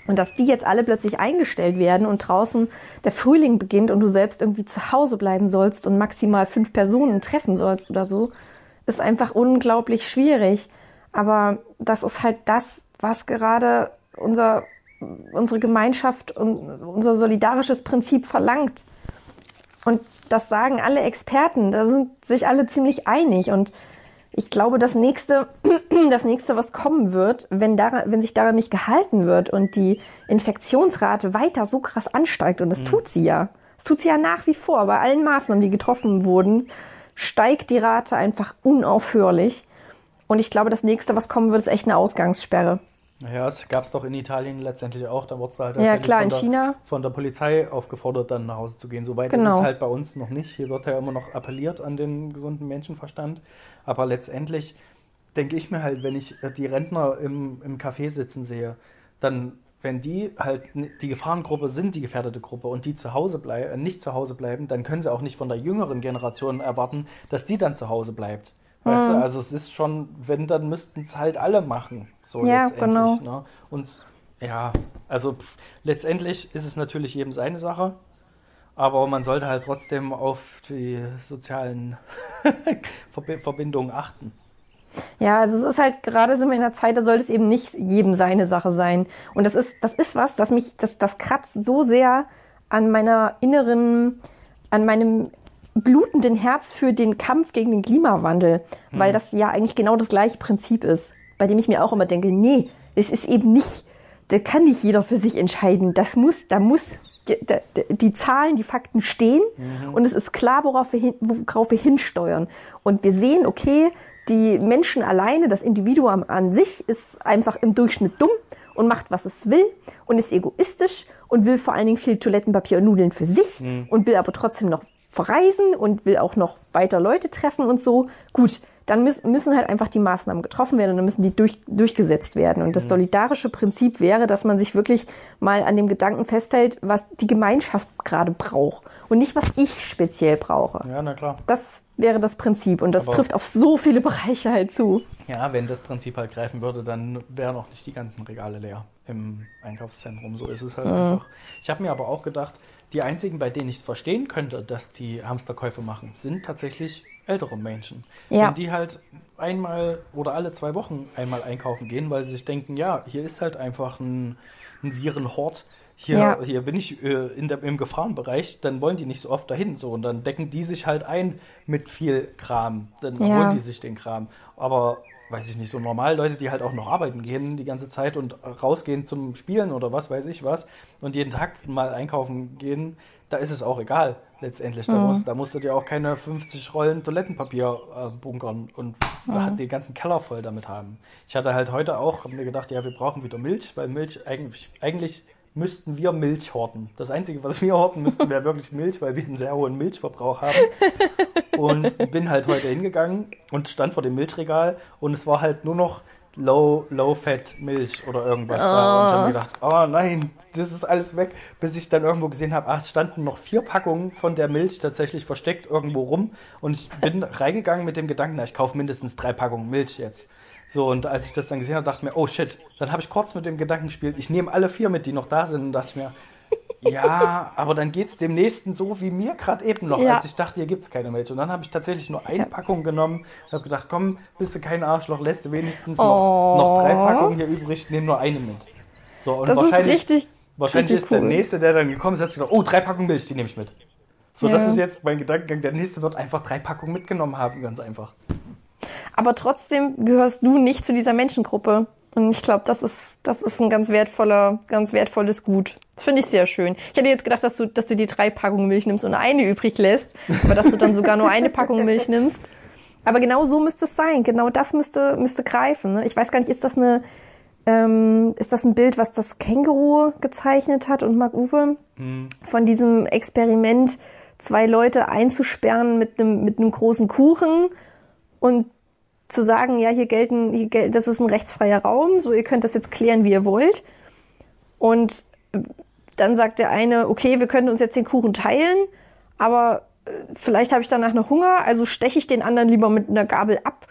Und dass die jetzt alle plötzlich eingestellt werden und draußen der Frühling beginnt und du selbst irgendwie zu Hause bleiben sollst und maximal fünf Personen treffen sollst oder so, ist einfach unglaublich schwierig. Aber das ist halt das, was gerade unser, unsere Gemeinschaft und unser solidarisches Prinzip verlangt. Und das sagen alle Experten, da sind sich alle ziemlich einig. Und ich glaube, das nächste, (clears throat) das nächste, was kommen wird, wenn, daran, wenn sich daran nicht gehalten wird und die Infektionsrate weiter so krass ansteigt, und das tut sie ja. Das tut sie ja nach wie vor. Bei allen Maßnahmen, die getroffen wurden, steigt die Rate einfach unaufhörlich. Und ich glaube, das nächste, was kommen wird, ist echt eine Ausgangssperre. Naja, es gab es doch in Italien letztendlich auch. Da wurde es halt Ja, klar, von der, China. von der Polizei aufgefordert, dann nach Hause zu gehen. Soweit ist Genau. es halt bei uns noch nicht. Hier wird ja immer noch appelliert an den gesunden Menschenverstand. Aber letztendlich denke ich mir halt, wenn ich äh, die Rentner im, im Café sitzen sehe, dann wenn die halt die Gefahrengruppe sind, die gefährdete Gruppe und die zu Hause blei- äh, nicht zu Hause bleiben, dann können sie auch nicht von der jüngeren Generation erwarten, dass die dann zu Hause bleibt. Weißt Mhm. du, also es ist schon, wenn, dann müssten es halt alle machen. So Ja, letztendlich. genau. Ne? Und ja, also pff, letztendlich ist es natürlich jedem seine Sache, aber man sollte halt trotzdem auf die sozialen (laughs) Verbi- Verbindungen achten. Ja, also es ist halt, gerade sind wir in einer Zeit, da sollte es eben nicht jedem seine Sache sein. Und das ist, das ist was, das mich, das, das kratzt so sehr an meiner inneren, an meinem blutenden Herz für den Kampf gegen den Klimawandel, weil das ja eigentlich genau das gleiche Prinzip ist, bei dem ich mir auch immer denke, nee, es ist eben nicht, da kann nicht jeder für sich entscheiden. Das muss, da muss die, die, die Zahlen, die Fakten stehen und es ist klar, worauf wir, hin, worauf wir hinsteuern. Und wir sehen, okay, die Menschen alleine, das Individuum an sich ist einfach im Durchschnitt dumm und macht, was es will und ist egoistisch und will vor allen Dingen viel Toilettenpapier und Nudeln für sich und will aber trotzdem noch verreisen und will auch noch weiter Leute treffen und so. Gut, dann müssen, müssen halt einfach die Maßnahmen getroffen werden und dann müssen die durch, durchgesetzt werden. Und das solidarische Prinzip wäre, dass man sich wirklich mal an dem Gedanken festhält, was die Gemeinschaft gerade braucht und nicht, was ich speziell brauche. Ja, na klar. Das wäre das Prinzip und das Aber- trifft auf so viele (laughs) Bereiche halt zu. Ja, wenn das Prinzip halt greifen würde, dann wären auch nicht die ganzen Regale leer im Einkaufszentrum. So ist es halt einfach. Ich habe mir aber auch gedacht, die einzigen, bei denen ich es verstehen könnte, dass die Hamsterkäufe machen, sind tatsächlich ältere Menschen. Ja. Wenn die halt einmal oder alle zwei Wochen einmal einkaufen gehen, weil sie sich denken, ja, hier ist halt einfach ein, ein Virenhort. Hier, Ja. hier bin ich äh, in der, im Gefahrenbereich, dann wollen die nicht so oft dahin. So, und dann decken die sich halt ein mit viel Kram. Dann Ja. holen die sich den Kram. Aber weiß ich nicht, so normal Leute, die halt auch noch arbeiten gehen die ganze Zeit und rausgehen zum Spielen oder was weiß ich was und jeden Tag mal einkaufen gehen, da ist es auch egal letztendlich. Da, musst, da musst du dir auch keine 50 Rollen Toilettenpapier äh, bunkern und den ganzen Keller voll damit haben. Ich hatte halt heute auch, hab mir gedacht, ja, wir brauchen wieder Milch, weil Milch eigentlich, eigentlich müssten wir Milch horten. Das Einzige, was wir horten müssten, wäre wirklich Milch, weil wir einen sehr hohen Milchverbrauch haben. Und bin halt heute hingegangen und stand vor dem Milchregal und es war halt nur noch Low, Low Fat Milch oder irgendwas da. Und ich habe mir gedacht, oh nein, das ist alles weg, bis ich dann irgendwo gesehen habe, ah, es standen noch vier Packungen von der Milch tatsächlich versteckt irgendwo rum. Und ich bin reingegangen mit dem Gedanken, na, ich kaufe mindestens drei Packungen Milch jetzt. So, und als ich das dann gesehen habe, dachte ich mir, oh shit, dann habe ich kurz mit dem Gedanken gespielt, ich nehme alle vier mit, die noch da sind, und dachte ich mir, ja, aber dann geht's dem nächsten so wie mir gerade eben noch, Ja. als ich dachte, hier gibt's keine Milch. Und dann habe ich tatsächlich nur eine Ja. Packung genommen und habe gedacht, komm, bist du kein Arschloch, lässt du wenigstens Oh. noch, noch drei Packungen hier übrig, nehm nur eine mit. So, und Das ist wahrscheinlich, richtig, wahrscheinlich richtig ist der cool. Nächste, der dann gekommen ist, hat sich gedacht, oh, drei Packungen Milch, die nehme ich mit. So, das Ja. ist jetzt mein Gedankengang. Der Nächste wird einfach drei Packungen mitgenommen haben, ganz einfach. Aber trotzdem gehörst du nicht zu dieser Menschengruppe. Und ich glaube, das ist, das ist ein ganz wertvoller, ganz wertvolles Gut. Das finde ich sehr schön. Ich hätte jetzt gedacht, dass du, dass du die drei Packungen Milch nimmst und eine übrig lässt, aber dass du dann sogar nur eine Packung Milch nimmst. Aber genau so müsste es sein. Genau das müsste, müsste greifen. Ne? Ich weiß gar nicht, ist das eine, ähm, ist das ein Bild, was das Känguru gezeichnet hat und Mark Uwe? Von diesem Experiment, zwei Leute einzusperren mit einem, mit einem großen Kuchen und zu sagen, ja, hier gelten, hier gel das ist ein rechtsfreier Raum, so ihr könnt das jetzt klären, wie ihr wollt. Und dann sagt der eine, okay, wir können uns jetzt den Kuchen teilen, aber äh, vielleicht habe ich danach noch Hunger, also steche ich den anderen lieber mit einer Gabel ab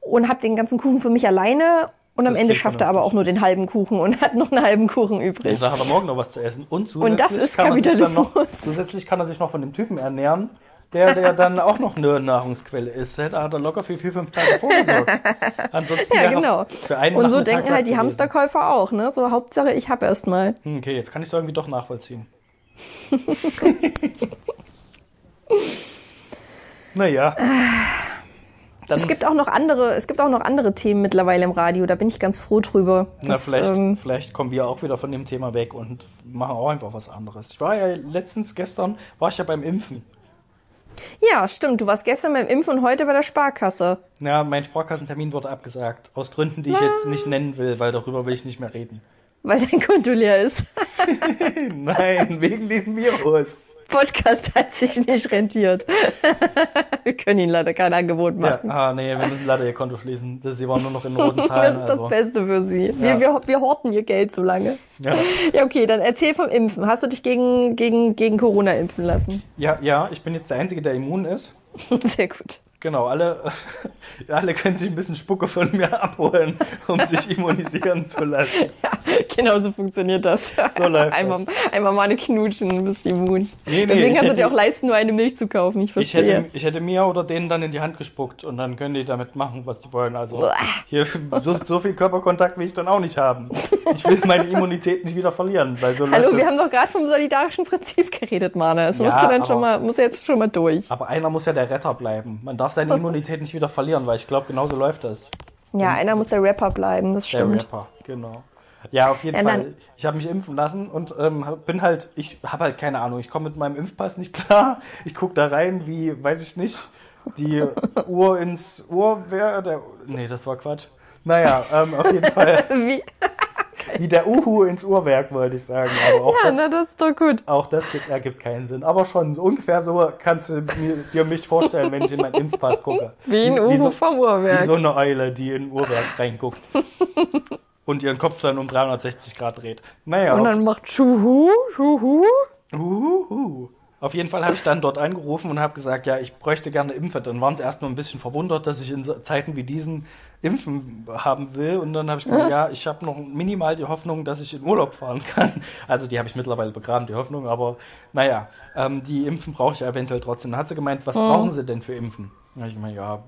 und habe den ganzen Kuchen für mich alleine und am Das Ende klingt schafft er aber auch nur den halben Kuchen und (laughs) hat noch einen halben Kuchen übrig. Jetzt hat er morgen noch was zu essen. Und zusätzlich, Und das ist kann, er sich dann noch, Kapitalismus. zusätzlich kann er sich noch von dem Typen ernähren, der, der dann auch noch eine Nahrungsquelle ist. Da hat er locker für vier, fünf Tage vorgesorgt. Ansonsten Ja, genau. Für einen Und so Nachmittag denken halt die. Hamsterkäufer auch, ne? So Hauptsache, ich habe erst mal. Okay, jetzt kann ich es irgendwie doch nachvollziehen. (laughs) naja. Dann, Es gibt auch noch andere, es gibt auch noch andere Themen mittlerweile im Radio, da bin ich ganz froh drüber. na, dass, vielleicht, ähm, vielleicht kommen wir auch wieder von dem Thema weg und machen auch einfach was anderes. Ich war ja letztens, gestern, war ich ja beim Impfen. Ja, stimmt, du warst gestern beim Impfen und heute bei der Sparkasse. Ja, mein Sparkassentermin wurde abgesagt. Aus Gründen, die ich jetzt nicht nennen will, weil darüber will ich nicht mehr reden. Weil dein Konto leer ist. (laughs) Nein, wegen diesem Virus. Podcast hat sich nicht rentiert. (laughs) wir können ihnen leider kein Angebot Ja, machen. ah, nee, wir müssen leider ihr Konto schließen. Das- Sie waren nur noch in (laughs) roten Zahlen. das ist das also. Beste für sie. Ja. Wir, wir, wir horten ihr Geld so lange. Ja. Ja, okay, dann erzähl vom Impfen. Hast du dich gegen, gegen, gegen Corona impfen lassen? ja, ja, ich bin jetzt der Einzige, der immun ist. Sehr gut. Genau, alle, (laughs) alle können sich ein bisschen Spucke von mir abholen, um sich (laughs) immunisieren zu lassen. Ja, genau so funktioniert das. So läuft (laughs) einmal, einmal mal eine knutschen, bist immun. Nee, nee, Deswegen ich kannst du dir auch leisten, nur eine Milch zu kaufen. Ich Ich verstehe. hätte, ich hätte mir oder denen dann in die Hand gespuckt und dann können die damit machen, was die wollen. Also hier so, so viel Körperkontakt will ich dann auch nicht haben. Ich will meine Immunität nicht wieder verlieren, weil so Hallo, wir das. haben doch gerade vom solidarischen Prinzip geredet, Mana. Das Ja, musst du dann schon aber- mal, musst du jetzt schon mal durch. Aber einer muss ja der Retter bleiben. Man darf seine (laughs) Immunität nicht wieder verlieren, weil ich glaube, genauso läuft das. Ja, einer muss der Rapper bleiben, das Der stimmt. Rapper, genau. Ja, auf jeden Ja, Fall. Ich habe mich impfen lassen und ähm, bin halt, ich habe halt keine Ahnung, ich komme mit meinem Impfpass nicht (laughs) klar. Ich gucke da rein, wie, weiß ich nicht, die (laughs) Uhr ins Uhrwerk, der, nee, das war Quatsch. Naja, ähm, auf jeden Fall, Wie? Wie der Uhu ins Uhrwerk, wollte ich sagen. Aber auch Ja, das, na, das ist doch gut. auch das gibt, ergibt keinen Sinn. Aber schon, so ungefähr so kannst du mir, dir mich vorstellen, wenn ich in meinen Impfpass gucke. (laughs) Wie ein wie, Uhu so, vom wie Uhrwerk. so eine Eule, die in ein Uhrwerk reinguckt. (laughs) und ihren Kopf dann um 360 Grad dreht. Naja, Und dann macht Schuhu, Schuhu. Uhuhu. Auf jeden Fall habe ich dann dort angerufen und habe gesagt, ja, ich bräuchte gerne Impfe. Dann waren sie erst nur ein bisschen verwundert, dass ich in Zeiten wie diesen Impfen haben will. Und dann habe ich gesagt, ja, ich habe noch minimal die Hoffnung, dass ich in Urlaub fahren kann. Also die habe ich mittlerweile begraben, die Hoffnung. Aber naja, ähm, die Impfen brauche ich eventuell trotzdem. Dann hat sie gemeint, was brauchen sie denn für Impfen? Habe ich gemeint, ja,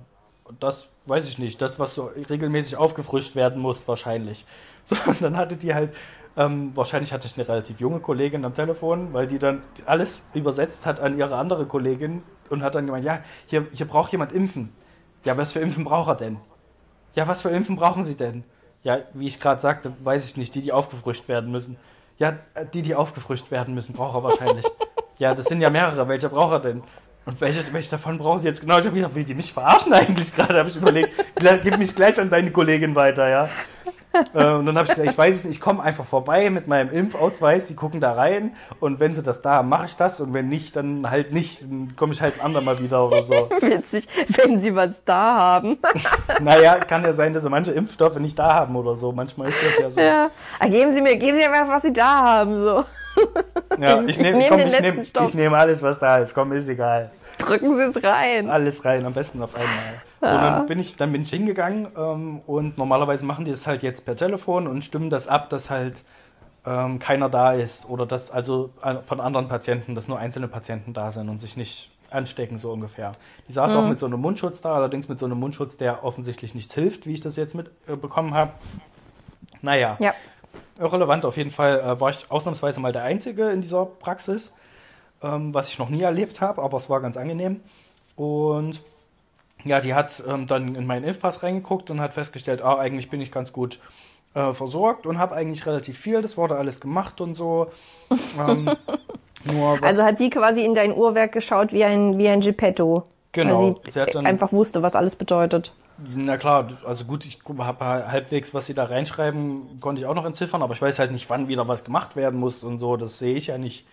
das weiß ich nicht. Das, was so regelmäßig aufgefrischt werden muss, wahrscheinlich. (laughs) So, und dann hatte die halt, ähm, wahrscheinlich hatte ich eine relativ junge Kollegin am Telefon, weil die dann alles übersetzt hat an ihre andere Kollegin und hat dann gemeint, ja, hier, hier braucht jemand Impfen. Ja, was für Impfen braucht er denn? Ja, was für Impfen brauchen Sie denn? Ja, wie ich gerade sagte, weiß ich nicht, die, die aufgefrischt werden müssen. Ja, äh, die, die aufgefrischt werden müssen, braucht er wahrscheinlich. (laughs) ja, das sind ja mehrere. Welche braucht er denn? Und welche, welche davon brauchen Sie jetzt genau? Ich habe gedacht, will die mich verarschen eigentlich gerade? Habe ich überlegt, gib mich gleich an deine Kollegin weiter, ja. Äh, und dann habe ich gesagt, ich weiß es nicht, ich komme einfach vorbei mit meinem Impfausweis, die gucken da rein und wenn sie das da haben, mache ich das und wenn nicht, dann halt nicht, dann komme ich halt ein andermal wieder oder so. (laughs) Witzig, wenn sie was da haben. (laughs) naja, kann ja sein, dass sie manche Impfstoffe nicht da haben oder so. Manchmal ist das ja so. ja. Ah, geben Sie mir, geben Sie mir, was Sie da haben. So. (laughs) Ja, Ich ich nehme nehm ich nehm, ich nehm alles, was da ist. Komm, ist egal. Drücken Sie es rein. Alles rein, am besten auf einmal. So, dann bin ich, dann bin ich hingegangen ähm, und normalerweise machen die das halt jetzt per Telefon und stimmen das ab, dass halt ähm, keiner da ist oder dass also äh, von anderen Patienten, dass nur einzelne Patienten da sind und sich nicht anstecken, so ungefähr. Die saß Mhm. auch mit so einem Mundschutz da, allerdings mit so einem Mundschutz, der offensichtlich nichts hilft, wie ich das jetzt mitbekommen habe. Naja, Ja. irrelevant. Auf jeden Fall äh, war ich ausnahmsweise mal der Einzige in dieser Praxis, ähm, was ich noch nie erlebt habe, aber es war ganz angenehm. Und ja, die hat ähm, dann in meinen Impfpass reingeguckt und hat festgestellt, ah, eigentlich bin ich ganz gut äh, versorgt und habe eigentlich relativ viel. Das wurde alles gemacht und so. (laughs) Ähm, nur was, Also hat sie quasi in dein Uhrwerk geschaut wie ein, wie ein Geppetto. Genau. Weil Sie sie hat dann- einfach wusste, was alles bedeutet. Na klar, also gut, ich habe halbwegs, was sie da reinschreiben, konnte ich auch noch entziffern, aber ich weiß halt nicht, wann wieder was gemacht werden muss und so, das sehe ich ja nicht.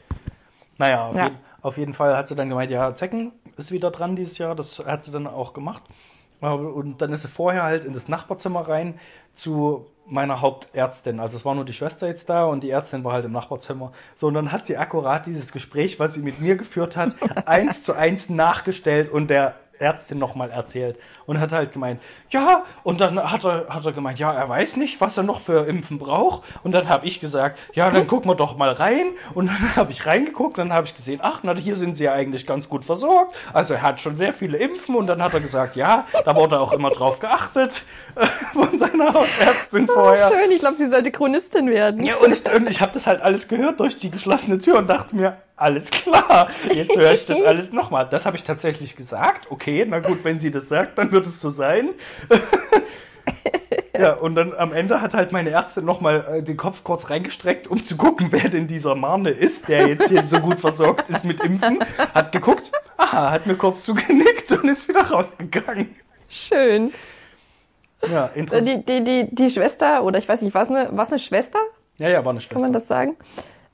Naja, auf, Ja. jeden, auf jeden Fall hat sie dann gemeint, ja, Zecken ist wieder dran dieses Jahr, das hat sie dann auch gemacht. Und dann ist sie vorher halt in das Nachbarzimmer rein zu meiner Hauptärztin. Also es war nur die Schwester jetzt da und die Ärztin war halt im Nachbarzimmer. So, und dann hat sie akkurat dieses Gespräch, was sie mit mir geführt hat, (laughs) eins zu eins nachgestellt und der Ärztin nochmal erzählt und hat halt gemeint, ja, und dann hat er, hat er gemeint, ja, er weiß nicht, was er noch für Impfen braucht. Und dann habe ich gesagt, ja, dann gucken wir doch mal rein. Und dann habe ich reingeguckt, dann habe ich gesehen, ach, na, hier sind sie ja eigentlich ganz gut versorgt. Also er hat schon sehr viele Impfen und dann hat er gesagt, ja, da wurde auch immer drauf geachtet (laughs) von seiner Hausärztin vorher. Schön, ich glaube, sie sollte Chronistin werden. Ja, und ich, und ich habe das halt alles gehört durch die geschlossene Tür und dachte mir, alles klar, jetzt höre ich das (laughs) alles nochmal. Das habe ich tatsächlich gesagt. Okay, na gut, wenn sie das sagt, dann wird es so sein. (laughs) ja, und dann am Ende hat halt meine Ärztin nochmal äh, den Kopf kurz reingestreckt, um zu gucken, wer denn dieser Marne ist, der jetzt hier so gut versorgt ist mit Impfen. Hat geguckt, aha, hat mir kurz zugenickt und ist wieder rausgegangen. Schön. Ja, interessant. Die, die, die, die Schwester, oder ich weiß nicht, was eine, was eine Schwester? Ja, ja, war eine Schwester. Kann man das sagen?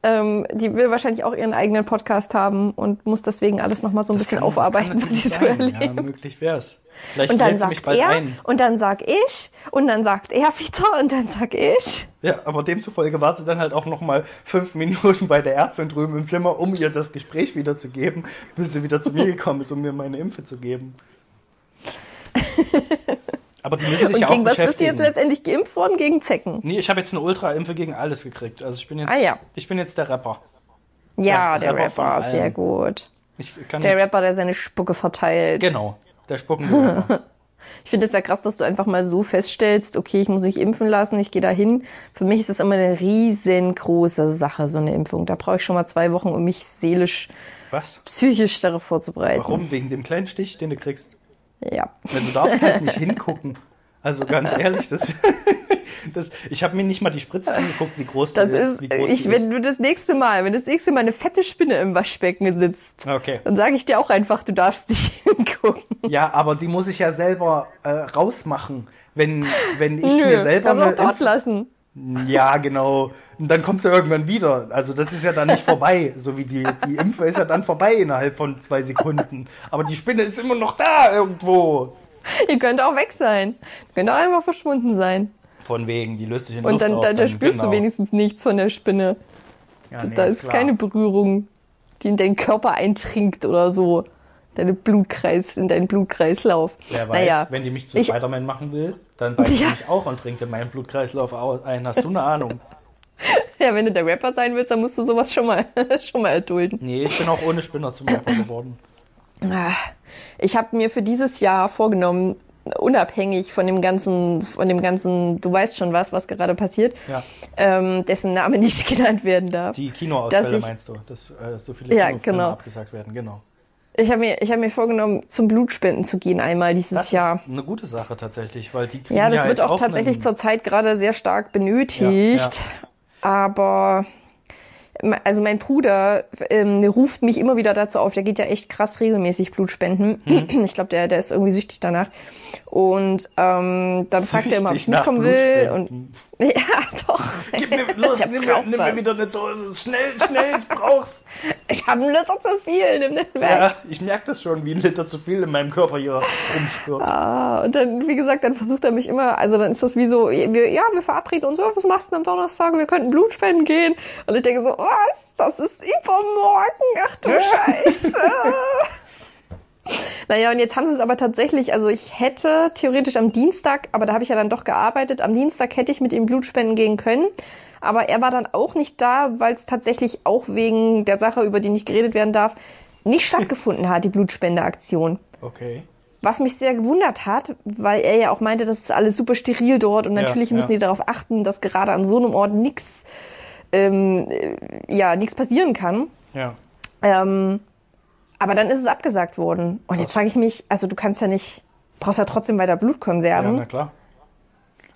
Ähm, die will wahrscheinlich auch ihren eigenen Podcast haben und muss deswegen alles nochmal so ein Das bisschen kann- aufarbeiten, was sie so erlebt. Ja, möglich wär's. Vielleicht Und dann sagt bald er ein. und dann sag ich und dann sagt er wieder und dann sag ich. Ja, aber demzufolge war sie dann halt auch nochmal fünf Minuten bei der Ärztin drüben im Zimmer, um ihr das Gespräch wiederzugeben, bis sie wieder zu mir (laughs) gekommen ist, um mir meine Impfe zu geben. (laughs) Aber die müssen sich Und ja gegen auch was bist du jetzt letztendlich geimpft worden? Gegen Zecken. Nee, ich habe jetzt eine Ultra-Impfe gegen alles gekriegt. Also ich bin jetzt, Ah, ja. ich bin jetzt der Rapper. Ja, Ja, der Rapper Rapper, sehr gut. Der jetzt, Rapper, der seine Spucke verteilt. Genau, der spuckende Rapper. (laughs) Ich finde es ja krass, dass du einfach mal so feststellst, okay, ich muss mich impfen lassen, ich gehe da hin. Für mich ist das immer eine riesengroße Sache, so eine Impfung. Da brauche ich schon mal zwei Wochen, um mich seelisch, Was? psychisch darauf vorzubereiten. Warum? Wegen dem kleinen Stich, den du kriegst? Ja. Ja, du darfst halt nicht hingucken. Also ganz ehrlich, das, (laughs) das ich habe mir nicht mal die Spritze angeguckt, wie groß Das die, ist, wie groß ich, die wenn du das nächste Mal, wenn das nächste Mal eine fette Spinne im Waschbecken sitzt, Okay. dann sage ich dir auch einfach, du darfst nicht (laughs) hingucken. Ja, aber die muss ich ja selber äh, rausmachen. Wenn, wenn ich Nö, mir selber kannst auch eine dort Impf- lassen. Ja, genau. Und dann kommt sie irgendwann wieder. Also das ist ja dann nicht vorbei. So wie die, die Impfe ist ja dann vorbei innerhalb von zwei Sekunden. Aber die Spinne ist immer noch da irgendwo. Ihr könnt auch weg sein. Ihr könnt auch einfach verschwunden sein. Von wegen, die löst sich in Und Luft dann, auf, dann, da spürst genau. du wenigstens nichts von der Spinne. Ja, nee, da ist klar. keine Berührung, die in deinen Körper eintrinkt oder so. Deine Blutkreis, in deinen Blutkreislauf. Wer weiß, naja, wenn die mich zu Spider-Man machen will, dann beißt sie Ja. mich auch und trinkt in meinen Blutkreislauf au- ein. Hast du eine Ahnung? (laughs) ja, wenn du der Rapper sein willst, dann musst du sowas schon mal, (laughs) schon mal erdulden. Nee, ich bin auch ohne Spinner zum Rapper geworden. Ah, Ich habe mir für dieses Jahr vorgenommen, unabhängig von dem ganzen, von dem ganzen, du weißt schon was, was gerade passiert, Ja, ähm, dessen Name (laughs) nicht genannt werden darf. die Kinoausfälle ich- meinst du, dass äh, so viele Ja, Kinofilme genau. abgesagt werden, genau. Ich habe mir, ich habe mir vorgenommen, zum Blutspenden zu gehen einmal dieses Das Jahr. ist eine gute Sache tatsächlich, weil die kriegen Ja, das ja wird jetzt auch tatsächlich zurzeit gerade sehr stark benötigt. Aber also mein Bruder ähm, ruft mich immer wieder dazu auf, der geht ja echt krass regelmäßig Blut spenden. Mhm. Ich glaube, der, der ist irgendwie süchtig danach. Und ähm, dann fragt er immer, ob ich mitkommen will. Und Blutspenden. (laughs) ja, doch. Gib mir, los, Der nimm mir, nimm mir wieder eine Dose. Schnell, schnell, ich brauch's. Ich habe einen Liter zu viel, nimm den weg. Ja, ich merke das schon, wie ein Liter zu viel in meinem Körper hier rumschwirrt. Ah, und dann, wie gesagt, dann versucht er mich immer, also dann ist das wie so, wir, ja, wir verabreden uns, oh, was machst du denn am Donnerstag? Wir könnten Blut spenden gehen. Und ich denke so, was? Das ist übermorgen, ach du (laughs) Scheiße. naja, und jetzt haben sie es aber tatsächlich, also ich hätte theoretisch am Dienstag, aber da habe ich ja dann doch gearbeitet, am Dienstag hätte ich mit ihm Blut spenden gehen können. Aber er war dann auch nicht da, weil es tatsächlich auch wegen der Sache, über die nicht geredet werden darf, nicht stattgefunden hat, die Blutspendeaktion. Okay. Was mich sehr gewundert hat, weil er ja auch meinte, das ist alles super steril dort und Ja, natürlich ja. müssen die darauf achten, dass gerade an so einem Ort nichts ähm, äh, ja, nichts passieren kann. Ja. Ähm, aber dann ist es abgesagt worden. Und jetzt Was? frage ich mich, also du kannst ja nicht, brauchst ja trotzdem weiter Ja, Blutkonserven. na klar.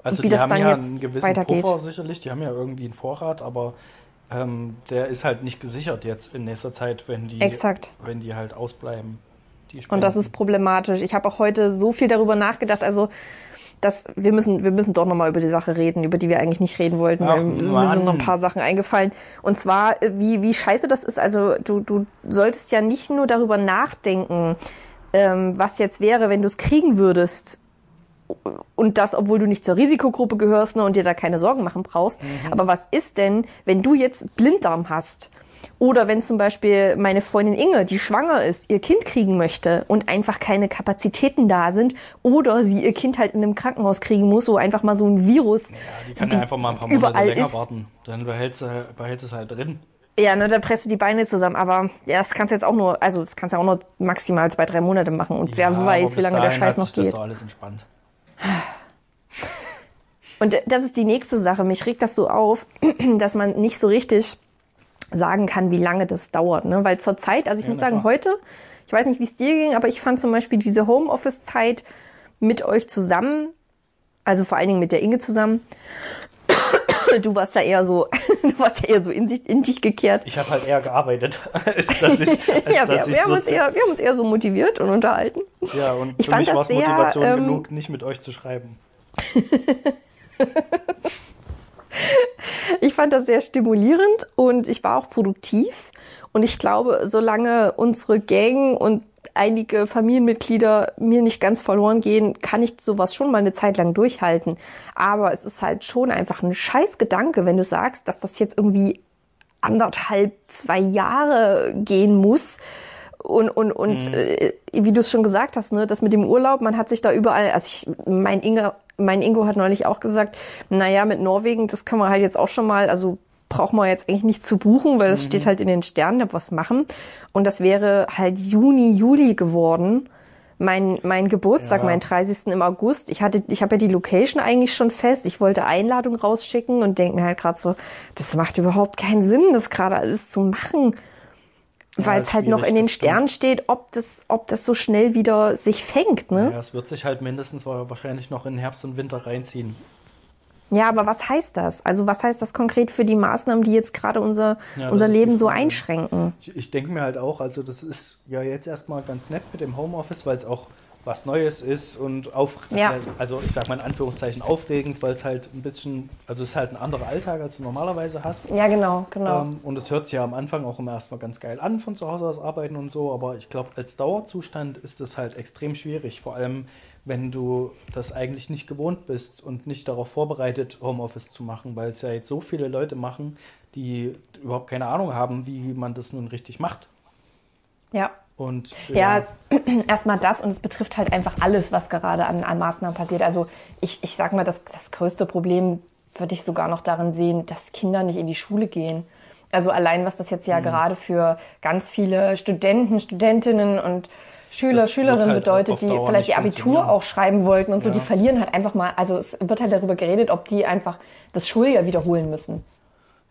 Also wie die das haben dann ja jetzt einen gewissen weitergeht. Puffer sicherlich, die haben ja irgendwie einen Vorrat, aber ähm, der ist halt nicht gesichert jetzt in nächster Zeit, wenn die, Exakt. wenn die halt ausbleiben. Die Und das ist problematisch. Ich habe auch heute so viel darüber nachgedacht. Also, dass wir müssen, wir müssen doch nochmal über die Sache reden, über die wir eigentlich nicht reden wollten. Ach, weil mir sind noch ein paar Sachen eingefallen. Und zwar, äh, wie, wie scheiße das ist. Also, du, du solltest ja nicht nur darüber nachdenken, ähm, was jetzt wäre, wenn du es kriegen würdest. Und das, obwohl du nicht zur Risikogruppe gehörst ne, und dir da keine Sorgen machen brauchst. Aber was ist denn, wenn du jetzt Blinddarm hast? Oder wenn zum Beispiel meine Freundin Inge, die schwanger ist, ihr Kind kriegen möchte und einfach keine Kapazitäten da sind. Oder sie ihr Kind halt in einem Krankenhaus kriegen muss, wo einfach mal so ein Virus. Ja, die kann ja einfach mal ein paar Monate überall länger ist- warten. Dann behält sie, behält sie es halt drin. Ja, ne, da presst du die Beine zusammen. Aber ja, das kannst du jetzt auch nur, also das kannst du auch nur maximal zwei, drei Monate machen. Und wer Ja, aber weiß, wie lange der Scheiß noch sich Das geht. doch alles entspannt. Und das ist die nächste Sache. Mich regt das so auf, (clears throat) dass man nicht so richtig sagen kann, wie lange das dauert. Ne? Weil zur Zeit, also ich Ja, muss sagen, klar. heute, ich weiß nicht, wie es dir ging, aber ich fand zum Beispiel diese Homeoffice-Zeit mit euch zusammen, also vor allen Dingen mit der Inge zusammen. (coughs) Du warst ja eher so, (laughs) du warst ja eher so in, sich, in dich gekehrt. Ich habe halt eher gearbeitet, (laughs) als dass ich, (laughs) als Ja, wir, dass ich wir, haben uns eher, wir haben uns eher so motiviert und unterhalten. Ja, und Ich für fand mich das war es sehr, Motivation ähm, genug, nicht mit euch zu schreiben. Ich fand das sehr stimulierend und ich war auch produktiv. Und ich glaube, solange unsere Gang und einige Familienmitglieder mir nicht ganz verloren gehen, kann ich sowas schon mal eine Zeit lang durchhalten. Aber es ist halt schon einfach ein scheiß Gedanke, wenn du sagst, dass das jetzt irgendwie anderthalb, zwei Jahre gehen muss. Und, und, und mhm. äh, wie du es schon gesagt hast, ne, das mit dem Urlaub, man hat sich da überall, also ich, mein Inge, mein Ingo hat neulich auch gesagt, naja, mit Norwegen, das kann man halt jetzt auch schon mal, also braucht man jetzt eigentlich nicht zu buchen, weil es mhm. steht halt in den Sternen, was machen. Und das wäre halt Juni, Juli geworden. Mein, mein Geburtstag, ja. mein 30. im August. Ich hatte, ich habe ja die Location eigentlich schon fest. Ich wollte Einladung rausschicken und denke mir halt gerade so, das macht überhaupt keinen Sinn, das gerade alles zu machen. Ja, weil es halt noch in den Sternen steht, ob das, ob das so schnell wieder sich fängt, ne? Ja, es wird sich halt mindestens wahrscheinlich noch in Herbst und Winter reinziehen. Ja, aber was heißt das? Also was heißt das konkret für die Maßnahmen, die jetzt gerade unser, ja, unser Leben so einschränken? Ich, ich denke mir halt auch, also das ist ja jetzt erstmal ganz nett mit dem Homeoffice, weil es auch was Neues ist und auf, ja. halt, also ich sag mal in Anführungszeichen aufregend, weil es halt ein bisschen, also es ist halt ein anderer Alltag, als du normalerweise hast. Ja, genau, genau. Ähm, und es hört sich ja am Anfang auch immer erstmal ganz geil an, von zu Hause aus arbeiten und so, aber ich glaube, als Dauerzustand ist es halt extrem schwierig, vor allem wenn du das eigentlich nicht gewohnt bist und nicht darauf vorbereitet, Homeoffice zu machen, weil es ja jetzt so viele Leute machen, die überhaupt keine Ahnung haben, wie man das nun richtig macht. Ja. Und, ja, ja (clears throat) erstmal das und es betrifft halt einfach alles, was gerade an, an Maßnahmen passiert. Also ich, ich sag mal, das, das größte Problem würde ich sogar noch darin sehen, dass Kinder nicht in die Schule gehen. Also allein, was das jetzt ja mhm. gerade für ganz viele Studenten, Studentinnen und Schüler, Schülerinnen halt bedeutet, die vielleicht ihr Abitur auch schreiben wollten und so, ja. die verlieren halt einfach mal, also es wird halt darüber geredet, ob die einfach das Schuljahr wiederholen müssen.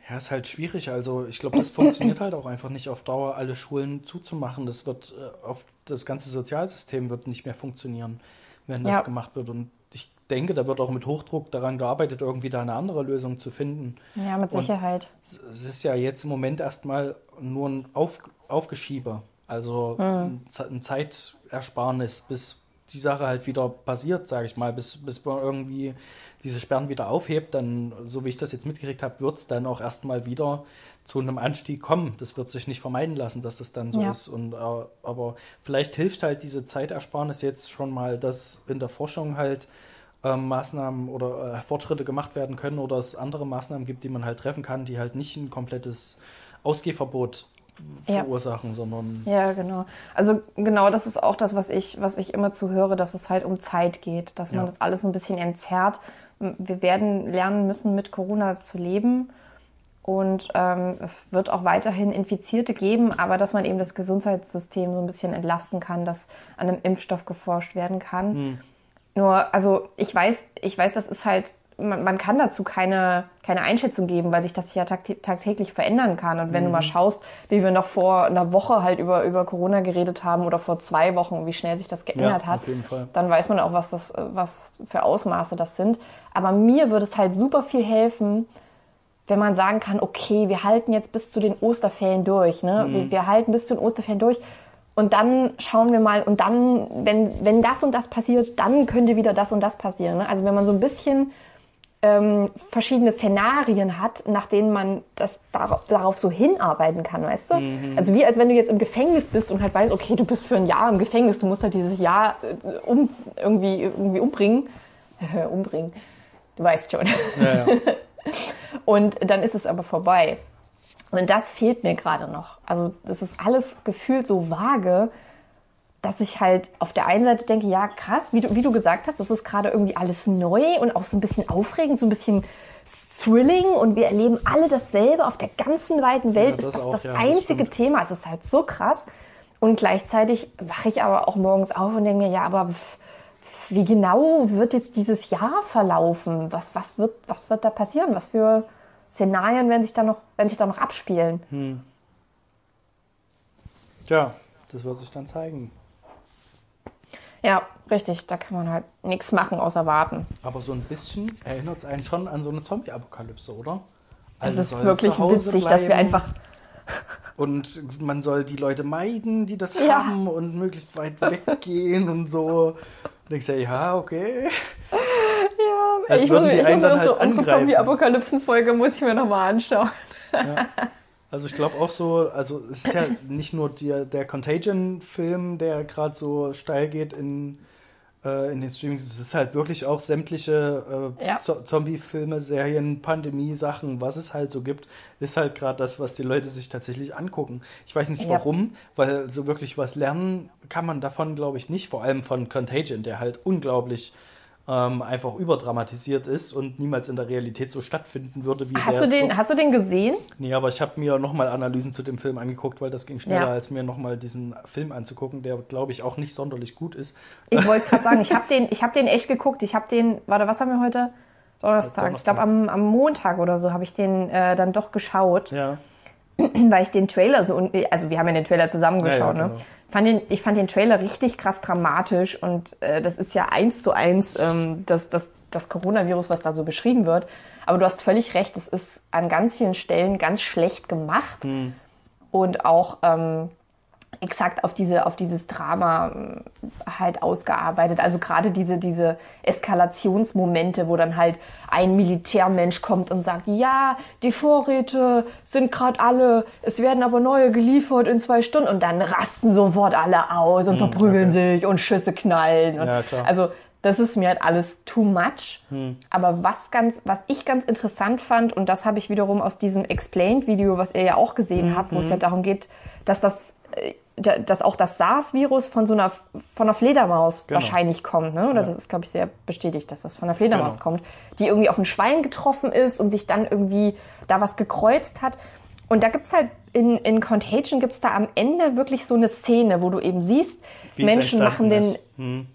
Ja, ist halt schwierig. Also ich glaube, das funktioniert halt auch einfach nicht auf Dauer, alle Schulen zuzumachen. Das wird äh, auf das ganze Sozialsystem wird nicht mehr funktionieren, wenn das ja. gemacht wird. Und ich denke, da wird auch mit Hochdruck daran gearbeitet, irgendwie da eine andere Lösung zu finden. Ja, mit Sicherheit. Und es ist ja jetzt im Moment erstmal nur ein Auf Aufgeschieber. Also mhm. ein Zeitersparnis, bis die Sache halt wieder passiert, sage ich mal, bis, bis man irgendwie diese Sperren wieder aufhebt, dann, so wie ich das jetzt mitgekriegt habe, wird es dann auch erstmal wieder zu einem Anstieg kommen. Das wird sich nicht vermeiden lassen, dass es dann so ja. ist. Und, äh, aber vielleicht hilft halt diese Zeitersparnis jetzt schon mal, dass in der Forschung halt äh, Maßnahmen oder äh, Fortschritte gemacht werden können oder es andere Maßnahmen gibt, die man halt treffen kann, die halt nicht ein komplettes Ausgehverbot verursachen, ja. sondern. Ja, genau. Also genau das ist auch das, was ich, was ich immer zu höre, dass es halt um Zeit geht, dass man ja. das alles ein bisschen entzerrt. Wir werden lernen müssen, mit Corona zu leben. Und ähm, es wird auch weiterhin Infizierte geben, aber dass man eben das Gesundheitssystem so ein bisschen entlasten kann, dass an einem Impfstoff geforscht werden kann. Hm. Nur, also ich weiß, ich weiß, das ist halt man, man kann dazu keine, keine Einschätzung geben, weil sich das ja tagtäglich verändern kann. Und wenn mhm. du mal schaust, wie wir noch vor einer Woche halt über, über Corona geredet haben oder vor zwei Wochen, wie schnell sich das geändert ja, hat, dann weiß man auch, was das, was für Ausmaße das sind. Aber mir würde es halt super viel helfen, wenn man sagen kann, okay, wir halten jetzt bis zu den Osterferien durch, ne? Mhm. Wir, wir halten bis zu den Osterferien durch. Und dann schauen wir mal, und dann, wenn, wenn das und das passiert, dann könnte wieder das und das passieren. Ne? Also wenn man so ein bisschen ähm, verschiedene Szenarien hat, nach denen man das darauf, darauf so hinarbeiten kann, weißt du? Mhm. Also wie als wenn du jetzt im Gefängnis bist und halt weißt, okay, du bist für ein Jahr im Gefängnis, du musst halt dieses Jahr äh, um, irgendwie, irgendwie umbringen. (laughs) umbringen. Du weißt schon. Ja, ja. (laughs) und dann ist es aber vorbei. Und das fehlt mir gerade noch. Also das ist alles gefühlt so vage dass ich halt auf der einen Seite denke, ja krass, wie du, wie du gesagt hast, das ist gerade irgendwie alles neu und auch so ein bisschen aufregend, so ein bisschen thrilling und wir erleben alle dasselbe auf der ganzen weiten Welt. Ja, das ist das auch, das ja, einzige das Thema. Es ist halt so krass. Und gleichzeitig wache ich aber auch morgens auf und denke mir, ja, aber wie genau wird jetzt dieses Jahr verlaufen? Was, was, wird, was wird da passieren? Was für Szenarien werden sich da noch, werden sich da noch abspielen? Hm. Ja, das wird sich dann zeigen. Ja, richtig. Da kann man halt nichts machen, außer warten. Aber so ein bisschen erinnert es einen schon an so eine Zombie-Apokalypse, oder? Also es ist wirklich witzig, dass wir einfach. Und man soll die Leute meiden, die das ja. haben und möglichst weit weggehen und so. Und ich sage, ja, okay. Ja, Als ich muss mir, die ich muss mir dann unsere, halt unsere angreifen. Zombie-Apokalypsen-Folge muss ich mir nochmal anschauen. Also ich glaube auch so, also es ist ja (laughs) nicht nur der, der Contagion-Film, der gerade so steil geht in, äh, in den Streamings, es ist halt wirklich auch sämtliche äh, Ja. Zo- Zombie-Filme, Serien, Pandemie-Sachen, was es halt so gibt, ist halt gerade das, was die Leute sich tatsächlich angucken. Ich weiß nicht Ja. warum, weil so wirklich was lernen kann man davon, glaube ich, nicht, vor allem von Contagion, der halt unglaublich ähm, einfach überdramatisiert ist und niemals in der Realität so stattfinden würde wie Hast der du, den, hast du den gesehen? Nee, aber ich habe mir nochmal Analysen zu dem Film angeguckt, weil das ging schneller, Ja. als mir nochmal diesen Film anzugucken, der, glaube ich, auch nicht sonderlich gut ist. Ich wollte gerade sagen, ich habe (laughs) den, ich hab den echt geguckt. Ich habe den, warte, was haben wir heute? Donnerstag. Donnerstag. Ich glaube, am, am Montag oder so habe ich den äh, dann doch geschaut, Ja, (clears throat) weil ich den Trailer so, also wir haben ja den Trailer zusammengeschaut, Ja, ja, ne? genau. Fand den, ich fand den Trailer richtig krass dramatisch und äh, das ist ja eins zu eins ähm, das, das, das Coronavirus, was da so beschrieben wird. Aber du hast völlig recht, es ist an ganz vielen Stellen ganz schlecht gemacht Hm. und auch ähm, exakt auf diese auf dieses Drama ähm, halt ausgearbeitet. Also gerade diese diese Eskalationsmomente, wo dann halt ein Militärmensch kommt und sagt, ja, die Vorräte sind gerade alle, es werden aber neue geliefert in zwei Stunden und dann rasten sofort alle aus und verprügeln sich und Schüsse knallen. Und Hm, Ja, klar. Also das ist mir halt alles too much. Aber was ganz, was ich ganz interessant fand, und das habe ich wiederum aus diesem Explained-Video, was ihr ja auch gesehen habt, wo es ja darum geht, dass das, äh, dass auch das SARS-Virus von so einer, von einer Fledermaus Genau. wahrscheinlich kommt, ne? Oder das ist, glaube ich, sehr bestätigt, dass das von einer Fledermaus Genau. kommt, die irgendwie auf ein Schwein getroffen ist und sich dann irgendwie da was gekreuzt hat. Und da gibt's halt in, in Contagion gibt's da am Ende wirklich so eine Szene, wo du eben siehst, wie es Menschen machen den, ist. Hm,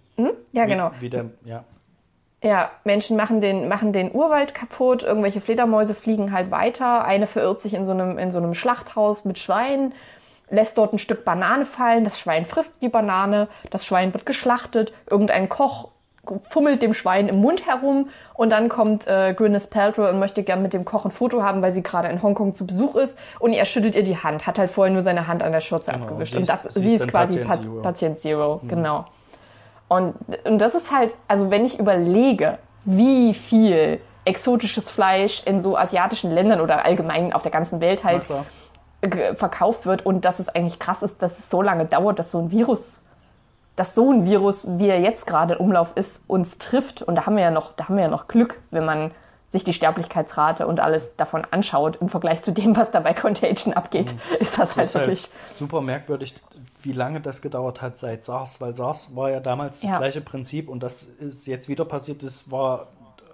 ja wie, genau, Wie der, ja. ja, Menschen machen den, machen den Urwald kaputt, irgendwelche Fledermäuse fliegen halt weiter, eine verirrt sich in so einem, in so einem Schlachthaus mit Schweinen, lässt dort ein Stück Banane fallen, das Schwein frisst die Banane, das Schwein wird geschlachtet, irgendein Koch fummelt dem Schwein im Mund herum und dann kommt äh, Gwyneth Paltrow und möchte gern mit dem Koch ein Foto haben, weil sie gerade in Hongkong zu Besuch ist und er schüttelt ihr die Hand, hat halt vorher nur seine Hand an der Schürze Genau, abgewischt und das, sie sie ist quasi Patient Pat Zero. Patient Zero, genau. Und, und das ist halt, also wenn ich überlege, wie viel exotisches Fleisch in so asiatischen Ländern oder allgemein auf der ganzen Welt halt klar. Verkauft wird und dass es eigentlich krass ist, dass es so lange dauert, dass so ein Virus, dass so ein Virus, wie er jetzt gerade im Umlauf ist, uns trifft. Und da haben wir ja noch, da haben wir ja noch Glück, wenn man sich die Sterblichkeitsrate und alles davon anschaut im Vergleich zu dem, was da bei Contagion abgeht, ist das halt Das ist halt wirklich. super merkwürdig, wie lange das gedauert hat seit SARS, weil SARS war ja damals das Ja. gleiche Prinzip und das ist jetzt wieder passiert ist, war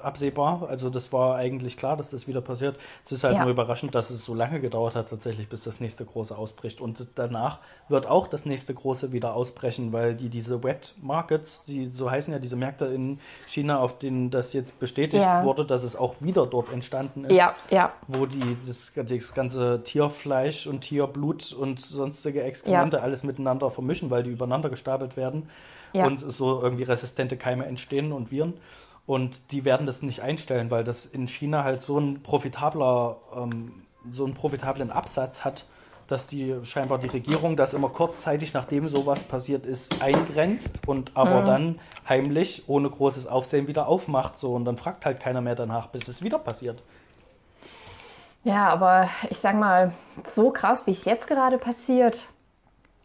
absehbar. Also das war eigentlich klar, dass das wieder passiert. Es ist halt Ja. nur überraschend, dass es so lange gedauert hat tatsächlich, bis das nächste große ausbricht. Und danach wird auch das nächste große wieder ausbrechen, weil die diese Wet Markets, die so heißen ja diese Märkte in China, auf denen das jetzt bestätigt Ja. wurde, dass es auch wieder dort entstanden ist Ja, wo die das, das ganze Tierfleisch und Tierblut und sonstige Exkremente alles miteinander vermischen, weil die übereinander gestapelt werden und so irgendwie resistente Keime entstehen und Viren. Und die werden das nicht einstellen, weil das in China halt so ein profitabler, ähm, so einen profitablen Absatz hat, dass die scheinbar die Regierung das immer kurzzeitig, nachdem sowas passiert ist, eingrenzt und aber Mhm. dann heimlich, ohne großes Aufsehen, wieder aufmacht. So und dann fragt halt keiner mehr danach, bis es wieder passiert. Ja, aber ich sag mal, so krass, wie es jetzt gerade passiert.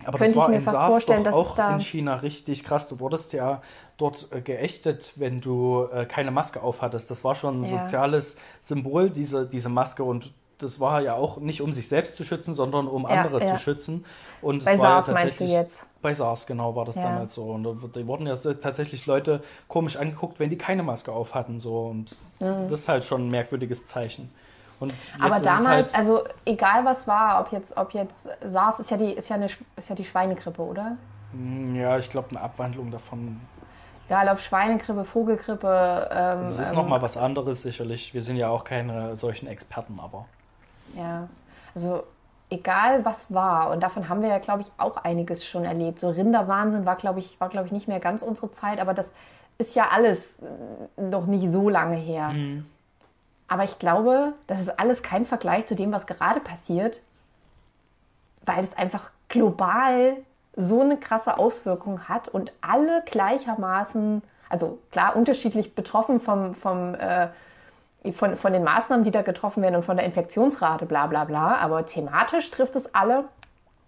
Aber Könnte das war in SARS doch auch da- in China richtig krass. Du wurdest ja dort äh, geächtet, wenn du äh, keine Maske aufhattest. Das war schon ein Ja. soziales Symbol, diese, diese Maske. Und das war ja auch nicht, um sich selbst zu schützen, sondern um Ja, andere ja. zu schützen. Und es Bei war SARS ja meinst du tatsächlich- jetzt? Bei SARS, genau, war das damals so. Und da wurden ja tatsächlich Leute komisch angeguckt, wenn die keine Maske auf hatten. So. Und das ist halt schon ein merkwürdiges Zeichen. Mhm. Aber damals, halt, also egal was war, ob jetzt, ob jetzt SARS ist ja die, ist ja eine, ist ja die Schweinegrippe, oder? ja, ich glaube, eine Abwandlung davon. Ja, ich glaube Schweinegrippe, Vogelgrippe. Ähm, Es ist ähm, nochmal was anderes sicherlich. Wir sind ja auch keine solchen Experten, aber. Ja, also egal was war und davon haben wir ja, glaube ich, auch einiges schon erlebt. So Rinderwahnsinn war, glaube ich, war, glaube ich, nicht mehr ganz unsere Zeit, aber das ist ja alles noch nicht so lange her. Aber ich glaube, das ist alles kein Vergleich zu dem, was gerade passiert, weil es einfach global so eine krasse Auswirkung hat und alle gleichermaßen also klar, unterschiedlich betroffen vom, vom, äh, von, von den Maßnahmen, die da getroffen werden und von der Infektionsrate, bla bla bla. Aber thematisch trifft es alle.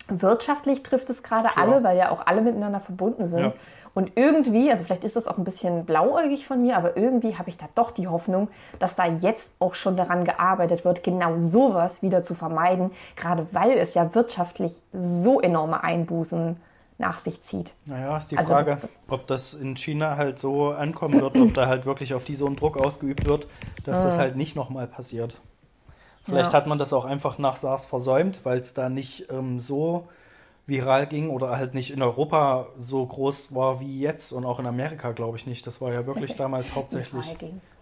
Wirtschaftlich trifft es gerade Klar. alle, weil ja auch alle miteinander verbunden sind. Ja. Und irgendwie, also vielleicht ist das auch ein bisschen blauäugig von mir, aber irgendwie habe ich da doch die Hoffnung, dass da jetzt auch schon daran gearbeitet wird, genau sowas wieder zu vermeiden, gerade weil es ja wirtschaftlich so enorme Einbußen nach sich zieht. Naja, ist die Also Frage, das- ob das in China halt so ankommen wird, ob da halt wirklich auf die so ein Druck ausgeübt wird, dass das halt nicht nochmal passiert. Vielleicht Ja. hat man das auch einfach nach SARS versäumt, weil es da nicht ähm, so viral ging oder halt nicht in Europa so groß war wie jetzt und auch in Amerika glaube ich nicht. Das war ja wirklich (laughs) damals hauptsächlich.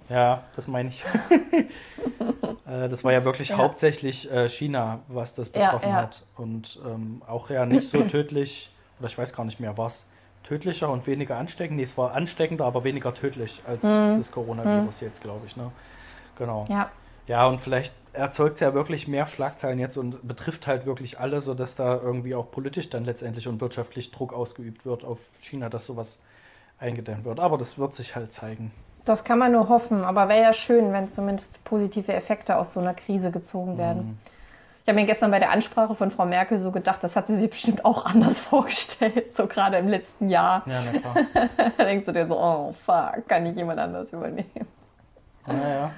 Ja, das meine ich. (laughs) Äh, das war ja wirklich Ja. hauptsächlich äh, China, was das Ja, betroffen ja. hat. Und ähm, auch ja nicht so (laughs) tödlich, oder ich weiß gar nicht mehr, was tödlicher und weniger ansteckend. Nee, es war ansteckender, aber weniger tödlich als das Coronavirus jetzt, glaube ich. Ne? Genau. Ja, Ja, und vielleicht erzeugt ja wirklich mehr Schlagzeilen jetzt und betrifft halt wirklich alle, sodass da irgendwie auch politisch dann letztendlich und wirtschaftlich Druck ausgeübt wird auf China, dass sowas eingedämmt wird. Aber das wird sich halt zeigen. das kann man nur hoffen, aber wäre ja schön, wenn zumindest positive Effekte aus so einer Krise gezogen werden. Ich habe mir gestern bei der Ansprache von Frau Merkel so gedacht, das hat sie sich bestimmt auch anders (laughs) vorgestellt, so gerade im letzten Jahr. Ja, na klar. (laughs) Da denkst du dir so, oh fuck, kann ich jemand anders übernehmen? Naja.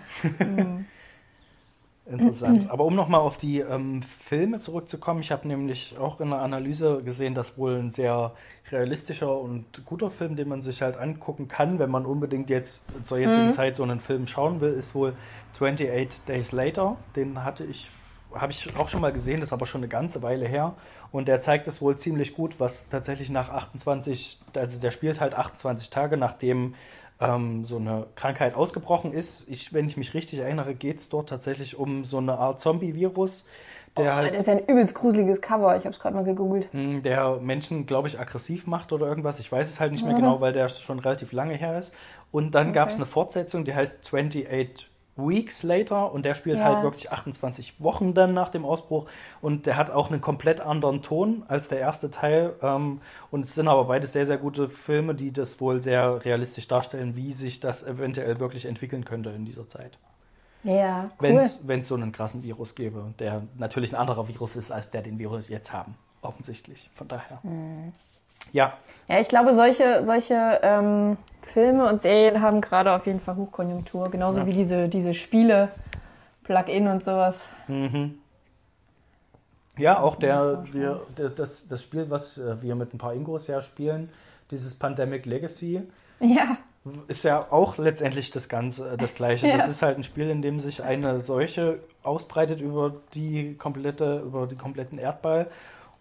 Interessant. Aber um nochmal auf die ähm, Filme zurückzukommen, ich habe nämlich auch in einer Analyse gesehen, dass wohl ein sehr realistischer und guter Film, den man sich halt angucken kann, wenn man unbedingt jetzt zur jetzigen Zeit so einen Film schauen will, ist wohl 28 Days Later. Den hatte ich, habe ich auch schon mal gesehen, das ist aber schon eine ganze Weile her. Und der zeigt es wohl ziemlich gut, was tatsächlich nach 28, also der spielt halt 28 Tage, nachdem ähm, so eine Krankheit ausgebrochen ist. Ich, wenn ich mich richtig erinnere, geht es dort tatsächlich um so eine Art Zombie-Virus, der halt Das ist ja ein übelst gruseliges Cover, ich habe es gerade mal gegoogelt. hm, der Menschen, glaube ich, aggressiv macht oder irgendwas. Ich weiß es halt nicht mehr genau, weil der schon relativ lange her ist. Und dann gab es eine Fortsetzung, die heißt 28 Weeks Later und der spielt Ja. halt wirklich 28 Wochen dann nach dem Ausbruch und der hat auch einen komplett anderen Ton als der erste Teil. Ähm, und es sind aber beide sehr, sehr gute Filme, die das wohl sehr realistisch darstellen, wie sich das eventuell wirklich entwickeln könnte in dieser Zeit. Ja, Wenn cool. es so einen krassen Virus gäbe, der natürlich ein anderer Virus ist, als der den Virus jetzt haben. Offensichtlich. Von daher. Hm. Ja, Ja, ich glaube, solche, solche ähm, Filme und Serien haben gerade auf jeden Fall Hochkonjunktur, genauso Ja. wie diese, diese Spiele, Plug-in und sowas. ja auch der, wir, das, das Spiel, was äh, wir mit ein paar Ingos ja spielen, dieses Pandemic Legacy, Ja, ist ja auch letztendlich das Ganze, äh, das Gleiche. Ja. Das ist halt ein Spiel, in dem sich eine Seuche ausbreitet über die komplette, über den kompletten Erdball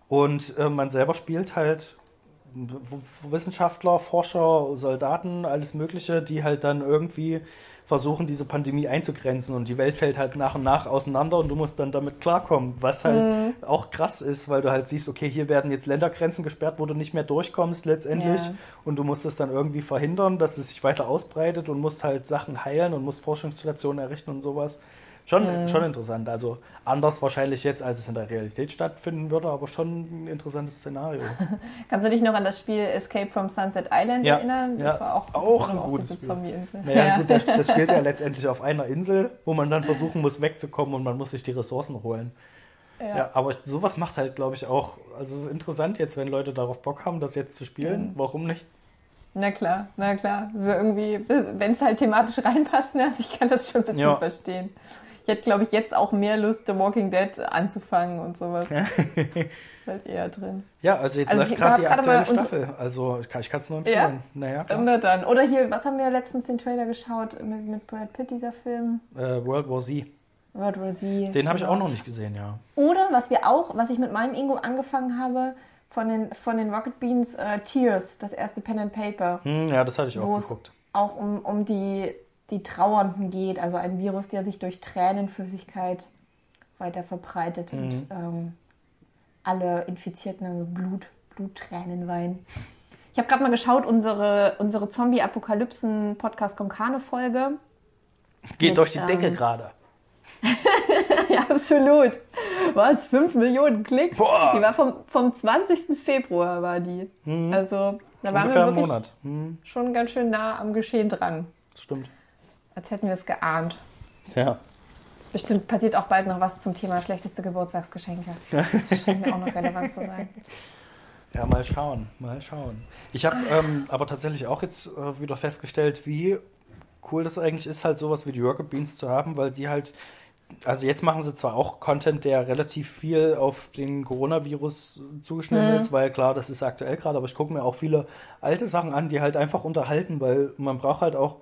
und äh, man selber spielt halt Wissenschaftler, Forscher, Soldaten, alles Mögliche, die halt dann irgendwie versuchen, diese Pandemie einzugrenzen und die Welt fällt halt nach und nach auseinander und du musst dann damit klarkommen, was halt auch krass ist, weil du halt siehst, okay, hier werden jetzt Ländergrenzen gesperrt, wo du nicht mehr durchkommst letztendlich Ja. und du musst es dann irgendwie verhindern, dass es sich weiter ausbreitet und musst halt Sachen heilen und musst Forschungsstationen errichten und sowas. Schon, schon interessant. Also anders wahrscheinlich jetzt, als es in der Realität stattfinden würde, aber schon ein interessantes Szenario. (laughs) kannst du dich noch an das Spiel Escape from Sunset Island Ja, erinnern? ja, Das war auch, auch ein gutes Spiel. Zombie-Insel. Naja, ja. gut, das, das (laughs) spielt ja letztendlich auf einer Insel, wo man dann versuchen muss, wegzukommen und man muss sich die Ressourcen holen. Ja. Ja, aber sowas macht halt, glaube ich, auch, also es ist interessant jetzt, wenn Leute darauf Bock haben, das jetzt zu spielen. Warum nicht? Na klar, na klar. So irgendwie, wenn es halt thematisch (laughs) reinpasst, ne? Also ich kann das schon ein bisschen Ja. verstehen. Ich hätte, glaube ich, jetzt auch mehr Lust, The Walking Dead anzufangen und sowas. ist halt eher drin. Ja, also jetzt Also läuft gerade die aktuelle Staffel. Also ich kann es nur empfehlen. Naja, klar. Dann. Oder hier, was haben wir letztens den Trailer geschaut mit, mit Brad Pitt, dieser Film? Äh, World War Z. World War Z. Den habe ich genau. auch noch nicht gesehen, ja. Oder was wir auch, was ich mit meinem Ingo angefangen habe, von den, von den Rocket Beans, äh, Tears, das erste Pen and Paper, Hm, ja, das hatte ich auch geguckt. auch um, um die, die Trauernden geht, also ein Virus, der sich durch Tränenflüssigkeit weiter verbreitet Mhm. und ähm, alle Infizierten also Blut, Bluttränen weinen. Ich habe gerade mal geschaut, unsere, unsere Zombie-Apokalypsen-Podcast Konkane-Folge. Geht mit, durch die Decke ähm, gerade. (laughs) Ja, absolut. Was? 5 Millionen Klicks? Boah. Die war vom, vom 20. Februar, war die. Mhm. Also Da waren Ungefähr wir einen wirklich Monat. Hm, schon ganz schön nah am Geschehen dran. stimmt. Als hätten wir es geahnt. Ja. Bestimmt passiert auch bald noch was zum Thema schlechteste Geburtstagsgeschenke. (laughs) Das scheint mir auch noch relevant zu sein. Ja, mal schauen, mal schauen. Ich habe ähm, aber tatsächlich auch jetzt äh, wieder festgestellt, wie cool das eigentlich ist, halt sowas wie die Rocket Beans zu haben, weil die halt, also jetzt machen sie zwar auch Content, der relativ viel auf den Coronavirus zugeschnitten Mhm. ist, weil klar, das ist aktuell gerade, aber ich gucke mir auch viele alte Sachen an, die halt einfach unterhalten, weil man braucht halt auch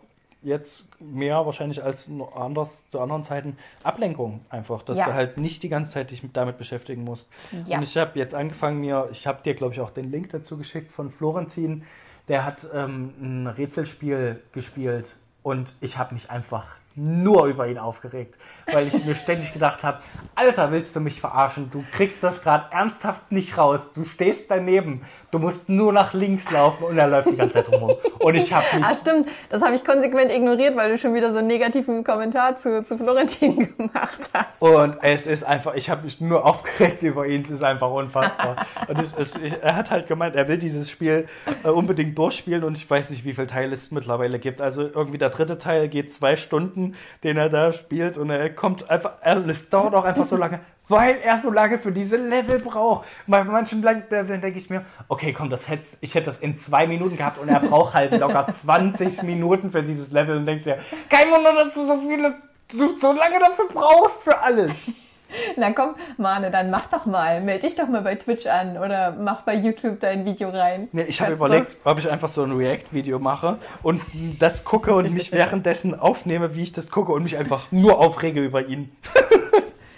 jetzt mehr wahrscheinlich als anders zu anderen Zeiten Ablenkung einfach, dass Ja. du halt nicht die ganze Zeit dich mit- damit beschäftigen musst. Ja. Und ich habe jetzt angefangen mir, ich habe dir glaube ich auch den Link dazu geschickt von Florentin, der hat ähm, ein Rätselspiel gespielt und ich habe mich einfach nur über ihn aufgeregt, weil ich mir ständig gedacht habe, Alter, willst du mich verarschen? Du kriegst das gerade ernsthaft nicht raus. Du stehst daneben. Du musst nur nach links laufen und er läuft die ganze Zeit rum. Und ich habe mich Ah, stimmt. Das habe ich konsequent ignoriert, weil du schon wieder so einen negativen Kommentar zu, zu Florentin (laughs) gemacht hast. Und es ist einfach, ich habe mich nur aufgeregt über ihn, es ist einfach unfassbar. (laughs) Und es, es, er hat halt gemeint, er will dieses Spiel äh, unbedingt durchspielen und ich weiß nicht, wie viele Teile es mittlerweile gibt. Also irgendwie der dritte Teil geht zwei Stunden, den er da spielt und er kommt einfach, er, es dauert auch einfach so lange, weil er so lange für diese Level braucht. Bei manchen Leveln denke ich mir, okay, komm, das hätte, ich hätte das in zwei Minuten gehabt und er braucht halt locker (laughs) 20 Minuten für dieses Level und denkst dir, kein Wunder, dass du so viele, so, so lange dafür brauchst für alles. (laughs) Na komm, Mane, dann mach doch mal. Meld dich doch mal bei Twitch an oder mach bei YouTube dein Video rein. Nee, ich habe überlegt, ob ich einfach so ein React-Video mache und das gucke und mich (laughs) währenddessen aufnehme, wie ich das gucke und mich einfach nur aufrege über ihn. (laughs)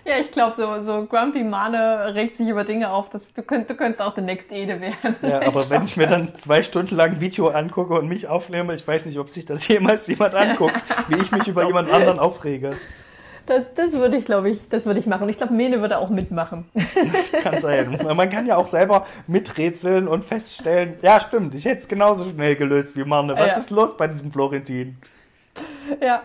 Ja, ich glaube, so, so Grumpy Mane regt sich über Dinge auf. Das, du, könnt, du könntest auch der Next Ede werden. Ja, aber wenn glaub, ich mir das- dann zwei Stunden lang ein Video angucke und mich aufnehme, ich weiß nicht, ob sich das jemals jemand anguckt, wie ich mich über jemand anderen aufrege. Das, das würde ich, glaube ich, das würde ich machen. Und ich glaube, Mene würde auch mitmachen. (laughs) Kann sein. Man kann ja auch selber miträtseln und feststellen, ja stimmt, ich hätte es genauso schnell gelöst wie Marne. Was Ja. ist los bei diesem Florentin? Ja.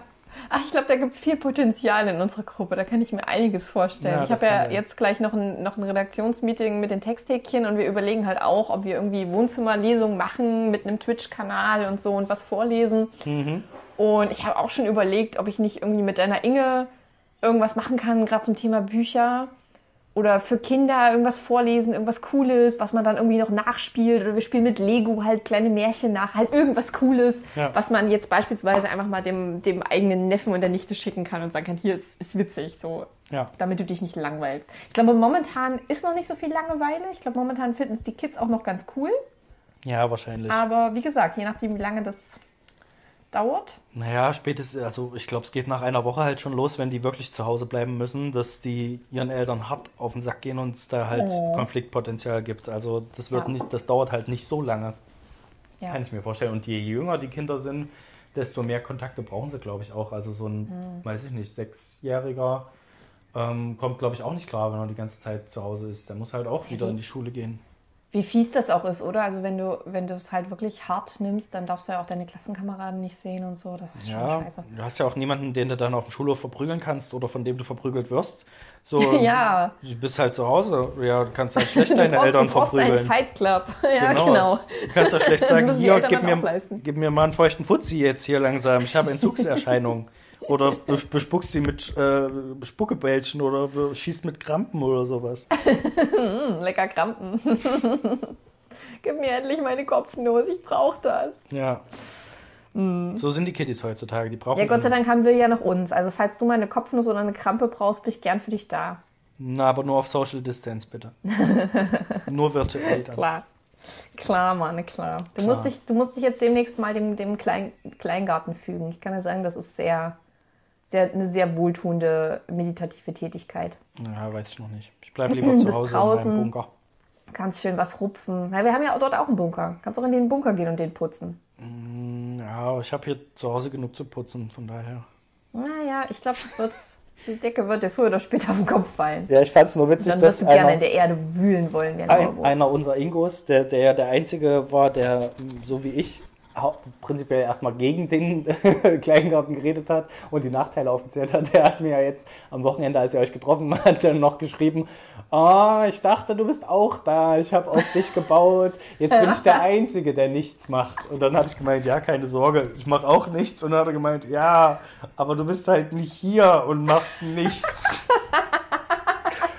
Ach, ich glaube, da gibt's viel Potenzial in unserer Gruppe. Da kann ich mir einiges vorstellen. Ja, ich das habe ja jetzt gleich noch ein, noch ein Redaktionsmeeting mit den Texthäkchen und wir überlegen halt auch, ob wir irgendwie Wohnzimmerlesungen machen mit einem Twitch-Kanal und so und was vorlesen. Mhm. Und ich habe auch schon überlegt, ob ich nicht irgendwie mit deiner Inge irgendwas machen kann, gerade zum Thema Bücher. Oder für Kinder irgendwas vorlesen, irgendwas Cooles, was man dann irgendwie noch nachspielt. Oder wir spielen mit Lego halt kleine Märchen nach, halt irgendwas Cooles, Ja. was man jetzt beispielsweise einfach mal dem, dem eigenen Neffen und der Nichte schicken kann und sagen kann, hier ist, ist witzig, so, Ja. damit du dich nicht langweilst. Ich glaube, momentan ist noch nicht so viel Langeweile. Ich glaube, momentan finden es die Kids auch noch ganz cool. Ja, wahrscheinlich. Aber wie gesagt, je nachdem, wie lange das dauert. Naja, spätestens, also ich glaube, es geht nach einer Woche halt schon los, wenn die wirklich zu Hause bleiben müssen, dass die ihren Eltern hart auf den Sack gehen und es da halt Oh. Konfliktpotenzial gibt. Also das wird Ja. nicht, das dauert halt nicht so lange, Ja. kann ich mir vorstellen. Und je jünger die Kinder sind, desto mehr Kontakte brauchen sie, glaube ich, auch. Also so ein, Mhm. weiß ich nicht, Sechsjähriger ähm, kommt, glaube ich, auch nicht klar, wenn er die ganze Zeit zu Hause ist. Der muss halt auch wieder in die Schule gehen. Wie fies das auch ist, oder? Also wenn du, wenn du es halt wirklich hart nimmst, dann darfst du ja auch deine Klassenkameraden nicht sehen und so. Das ist schon Ja, scheiße. du hast ja auch niemanden, den du dann auf dem Schulhof verprügeln kannst oder von dem du verprügelt wirst. So, (laughs) Ja. Du bist halt zu Hause. Ja, du kannst halt schlecht deine brauchst, Eltern du verprügeln. Fight Club. (laughs) Ja, genau. Du kannst ja schlecht sagen, hier, gib mir, gib mir mal einen feuchten Fuzzi jetzt hier langsam. Ich habe Entzugserscheinungen. (laughs) Oder be- bespuckst sie mit äh, Spuckebällchen oder schießt mit Krampen oder sowas. (laughs) Hm, lecker Krampen. (laughs) Gib mir endlich meine Kopfnuss, ich brauche das. Ja. So sind die Kitties heutzutage. Die brauchen. Mm. Ja, Gott sei Dank haben wir ja noch uns. Also falls du mal eine Kopfnuss oder eine Krampe brauchst, bin ich gern für dich da. Na, aber nur auf Social Distance, bitte. (laughs) nur virtuell dann. Klar. Klar, Mann, klar. Du, Klar. Musst, dich, du musst dich jetzt demnächst mal dem, dem Klein, Kleingarten fügen. Ich kann dir sagen, das ist sehr, sehr, eine sehr wohltuende meditative Tätigkeit. Ja, weiß ich noch nicht. Ich bleibe (clears throat) lieber zu Hause draußen. in meinem Bunker. Kannst schön was rupfen. Ja, wir haben ja dort auch einen Bunker. Kannst auch in den Bunker gehen und den putzen. Ja, aber ich habe hier zu Hause genug zu putzen, von daher. Naja, ich glaube, das wird, die Decke wird dir früher oder später auf den Kopf fallen. Ja, ich fand es nur witzig, Dann wirst dass du gerne in einer, der Erde wühlen wollen, wie ein ein, einer unserer Ingos, der, der ja der einzige war, der so wie ich prinzipiell erstmal gegen den (laughs) Kleingarten geredet hat und die Nachteile aufgezählt hat, der hat mir ja jetzt am Wochenende, als ihr euch getroffen (laughs) habt, dann noch geschrieben, ah, ich dachte, du bist auch da, ich habe auf dich gebaut, jetzt bin ich der (laughs) Einzige, der nichts macht. Und dann habe ich gemeint, ja, keine Sorge, ich mache auch nichts. Und dann hat er gemeint, ja, aber du bist halt nicht hier und machst nichts.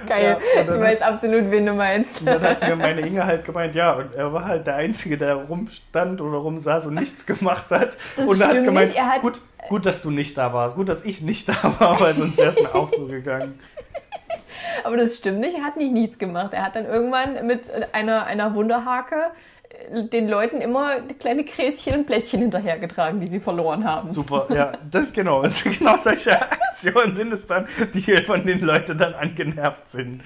Geil. Ja, ich weiß absolut, wen du meinst. Und dann hat mir meine Inge halt gemeint, ja, und er war halt der Einzige, der rumstand oder rumsaß und nichts gemacht hat. Das und er hat gemeint, nicht, er hat- gut, gut, dass du nicht da warst, gut, dass ich nicht da war, weil sonst wäre es mir auch so gegangen. (laughs) Aber das stimmt nicht, er hat nicht nichts gemacht. Er hat dann irgendwann mit einer, einer Wunderhake den Leuten immer kleine Kräschen und Blättchen hinterhergetragen, die sie verloren haben. Super, ja, das genau. Und (laughs) genau solche Aktionen sind es dann, die von den Leuten dann angenervt sind.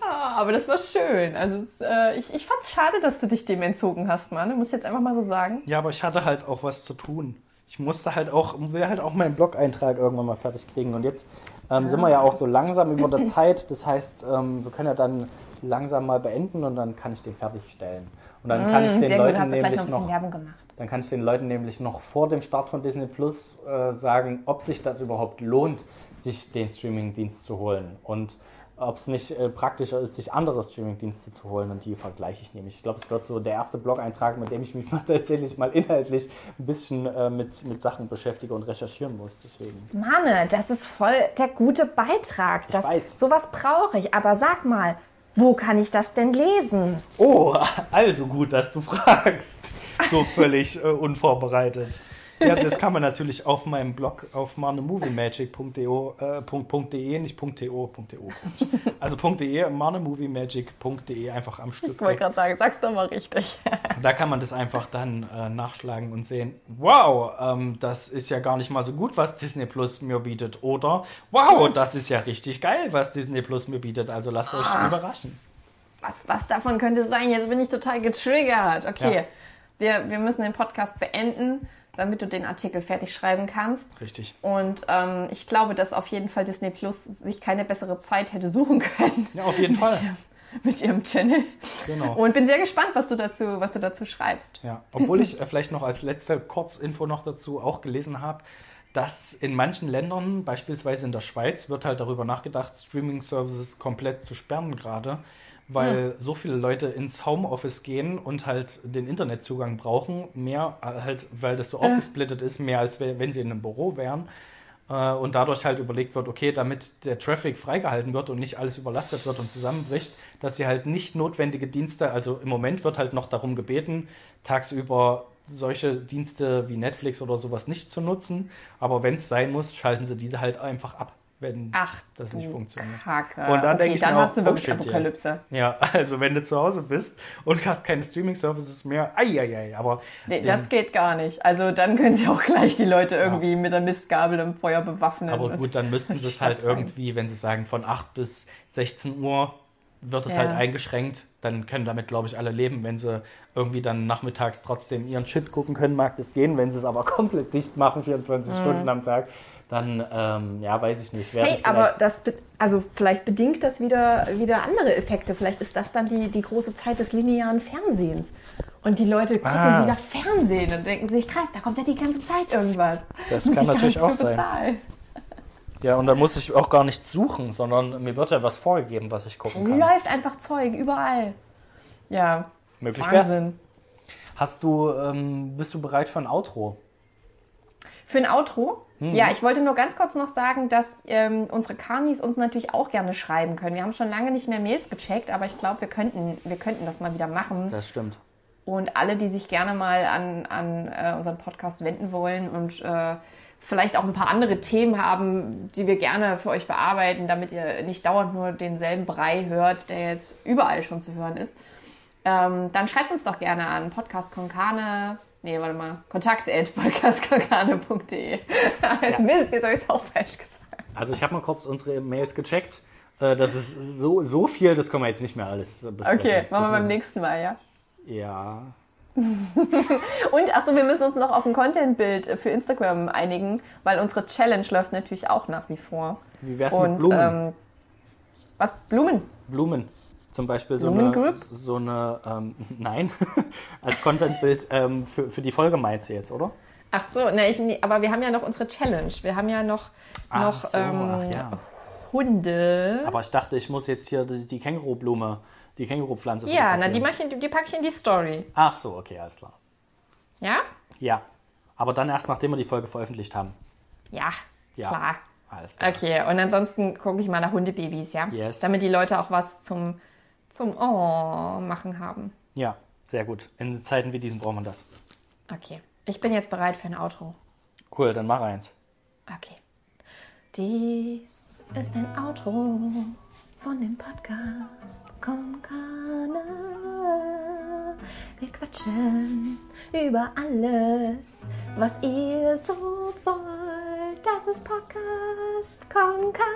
Ah, aber das war schön. Also es, äh, ich, ich fand es schade, dass du dich dem entzogen hast, Mann. Muss ich jetzt einfach mal so sagen. Ja, aber ich hatte halt auch was zu tun. Ich musste halt auch, will halt auch meinen Blog-Eintrag irgendwann mal fertig kriegen. Und jetzt ähm, sind wir ja auch so langsam über der (laughs) Zeit. Das heißt, ähm, wir können ja dann langsam mal beenden und dann kann ich den fertigstellen. Und dann kann ich Mm, den Leuten noch nämlich noch, gemacht. dann kann ich den Leuten nämlich noch vor dem Start von Disney Plus äh, sagen, ob sich das überhaupt lohnt, sich den Streaming-Dienst zu holen. Und ob es nicht äh, praktischer ist, sich andere Streaming-Dienste zu holen und die vergleiche ich nämlich. Ich glaube, es wird so der erste Blog-Eintrag, mit dem ich mich (laughs) mal tatsächlich mal inhaltlich ein bisschen äh, mit, mit Sachen beschäftige und recherchieren muss. Deswegen. Manne, das ist voll der gute Beitrag. Das, weiß. Sowas brauche ich. Aber sag mal, wo kann ich das denn lesen? Oh, also gut, dass du fragst. So völlig äh, unvorbereitet. Ja, das kann man natürlich auf meinem Blog auf marnemoviemagic.de, äh, .de, nicht .to, .to. Also .de, marnemoviemagic.de einfach am Stück. Ich wollte gerade sagen, sag's doch mal richtig. (laughs) Da kann man das einfach dann äh, nachschlagen und sehen, wow, ähm, das ist ja gar nicht mal so gut, was Disney Plus mir bietet. Oder, wow, das ist ja richtig geil, was Disney Plus mir bietet. Also lasst euch Ah. überraschen. Was, was davon könnte sein? Jetzt bin ich total getriggert. Okay, Ja. wir, wir müssen den Podcast beenden, damit du den Artikel fertig schreiben kannst. Richtig. Und ähm, ich glaube, dass auf jeden Fall Disney Plus sich keine bessere Zeit hätte suchen können. Ja, auf jeden (laughs) mit Fall. Ihrem, mit ihrem Channel. Genau. Und bin sehr gespannt, was du dazu, was du dazu schreibst. Ja, obwohl ich äh, vielleicht noch als letzte Kurzinfo noch dazu auch gelesen habe, dass in manchen Ländern, beispielsweise in der Schweiz, wird halt darüber nachgedacht, Streaming-Services komplett zu sperren gerade, weil so viele Leute ins Homeoffice gehen und halt den Internetzugang brauchen, mehr äh, halt, weil das so aufgesplittet ist, mehr als we- wenn sie in einem Büro wären. Äh, Und dadurch halt überlegt wird, okay, damit der Traffic freigehalten wird und nicht alles überlastet wird und zusammenbricht, dass sie halt nicht notwendige Dienste, also im Moment wird halt noch darum gebeten, tagsüber solche Dienste wie Netflix oder sowas nicht zu nutzen, aber wenn es sein muss, schalten sie diese halt einfach ab, wenn Ach, das nicht funktioniert. Kacke. Und dann okay, denke ich dann mir hast auch, du oh wirklich shit, yeah. Apokalypse. Ja, also wenn du zu Hause bist und hast keine Streaming-Services mehr, eieiei, aber Nee, den- das geht gar nicht. Also dann können sie auch gleich die Leute irgendwie mit der Mistgabel im Feuer bewaffnen. Aber gut, dann müssten sie (laughs) es halt rein. irgendwie, wenn sie sagen, von 8 bis 16 Uhr wird es Ja. halt eingeschränkt, dann können damit, glaube ich, alle leben. Wenn sie irgendwie dann nachmittags trotzdem ihren Shit gucken können, mag das gehen. Wenn sie es aber (laughs) komplett dicht machen, 24 Stunden am Tag, dann, ähm, ja, weiß ich nicht. Hey, aber das, also vielleicht bedingt das wieder, wieder andere Effekte. Vielleicht ist das dann die, die große Zeit des linearen Fernsehens. Und die Leute gucken Ah. wieder Fernsehen und denken sich, krass, da kommt ja die ganze Zeit irgendwas. Das Und kann natürlich auch sein. Ja, und dann muss ich auch gar nicht suchen, sondern mir wird ja was vorgegeben, was ich gucken kann. Läuft einfach Zeug überall. Ja, Möglich wär's. Wahnsinn. Hast du, ähm, bist du bereit für ein Outro? Für ein Outro? Mhm. Ja, ich wollte nur ganz kurz noch sagen, dass ähm, unsere Karnis uns natürlich auch gerne schreiben können. Wir haben schon lange nicht mehr Mails gecheckt, aber ich glaube, wir könnten, wir könnten das mal wieder machen. Das stimmt. Und alle, die sich gerne mal an, an äh, unseren Podcast wenden wollen und äh, vielleicht auch ein paar andere Themen haben, die wir gerne für euch bearbeiten, damit ihr nicht dauernd nur denselben Brei hört, der jetzt überall schon zu hören ist, ähm, dann schreibt uns doch gerne an podcastkonkane, nee, warte mal, kontakt at podcastkonkane.de. (laughs) Mist, jetzt habe ich es auch falsch gesagt. Also ich habe mal kurz unsere Mails gecheckt. Äh, Das ist so, so viel, das können wir jetzt nicht mehr alles äh, besprechen. Okay, machen wir beim nächsten Mal, ja? Ja. (laughs) Und achso, wir müssen uns noch auf ein Content-Bild für Instagram einigen, weil unsere Challenge läuft natürlich auch nach wie vor. Wie wär's mit Und Blumen? Ähm, was? Blumen? Blumen. Zum Beispiel so Lumen eine, so eine ähm, (laughs) nein, (laughs) als Contentbild ähm, für, für die Folge meinst du jetzt, oder? Ach so, ne, ich, aber wir haben ja noch unsere Challenge. Wir haben ja noch, Ach noch so, ähm, ja. Hunde. Aber ich dachte, ich muss jetzt hier die, die Kängurublume, die Kängurupflanze ja, na, die, mach ich, die packe ich in die Story. Ach so, okay, alles klar. Ja? Ja, aber dann erst, nachdem wir die Folge veröffentlicht haben. Ja, Ja. klar. Alles klar. Okay, und ansonsten gucke ich mal nach Hundebabys, ja? Yes. Damit die Leute auch was zum, zum Oh machen haben. Ja, sehr gut. In Zeiten wie diesen braucht man das. Okay, ich bin jetzt bereit für ein Outro. Cool, dann mach eins. Okay. Dies ist ein Outro von dem Podcast Konkana. Wir quatschen über alles, was ihr so wollt. Das ist Podcast Konkana.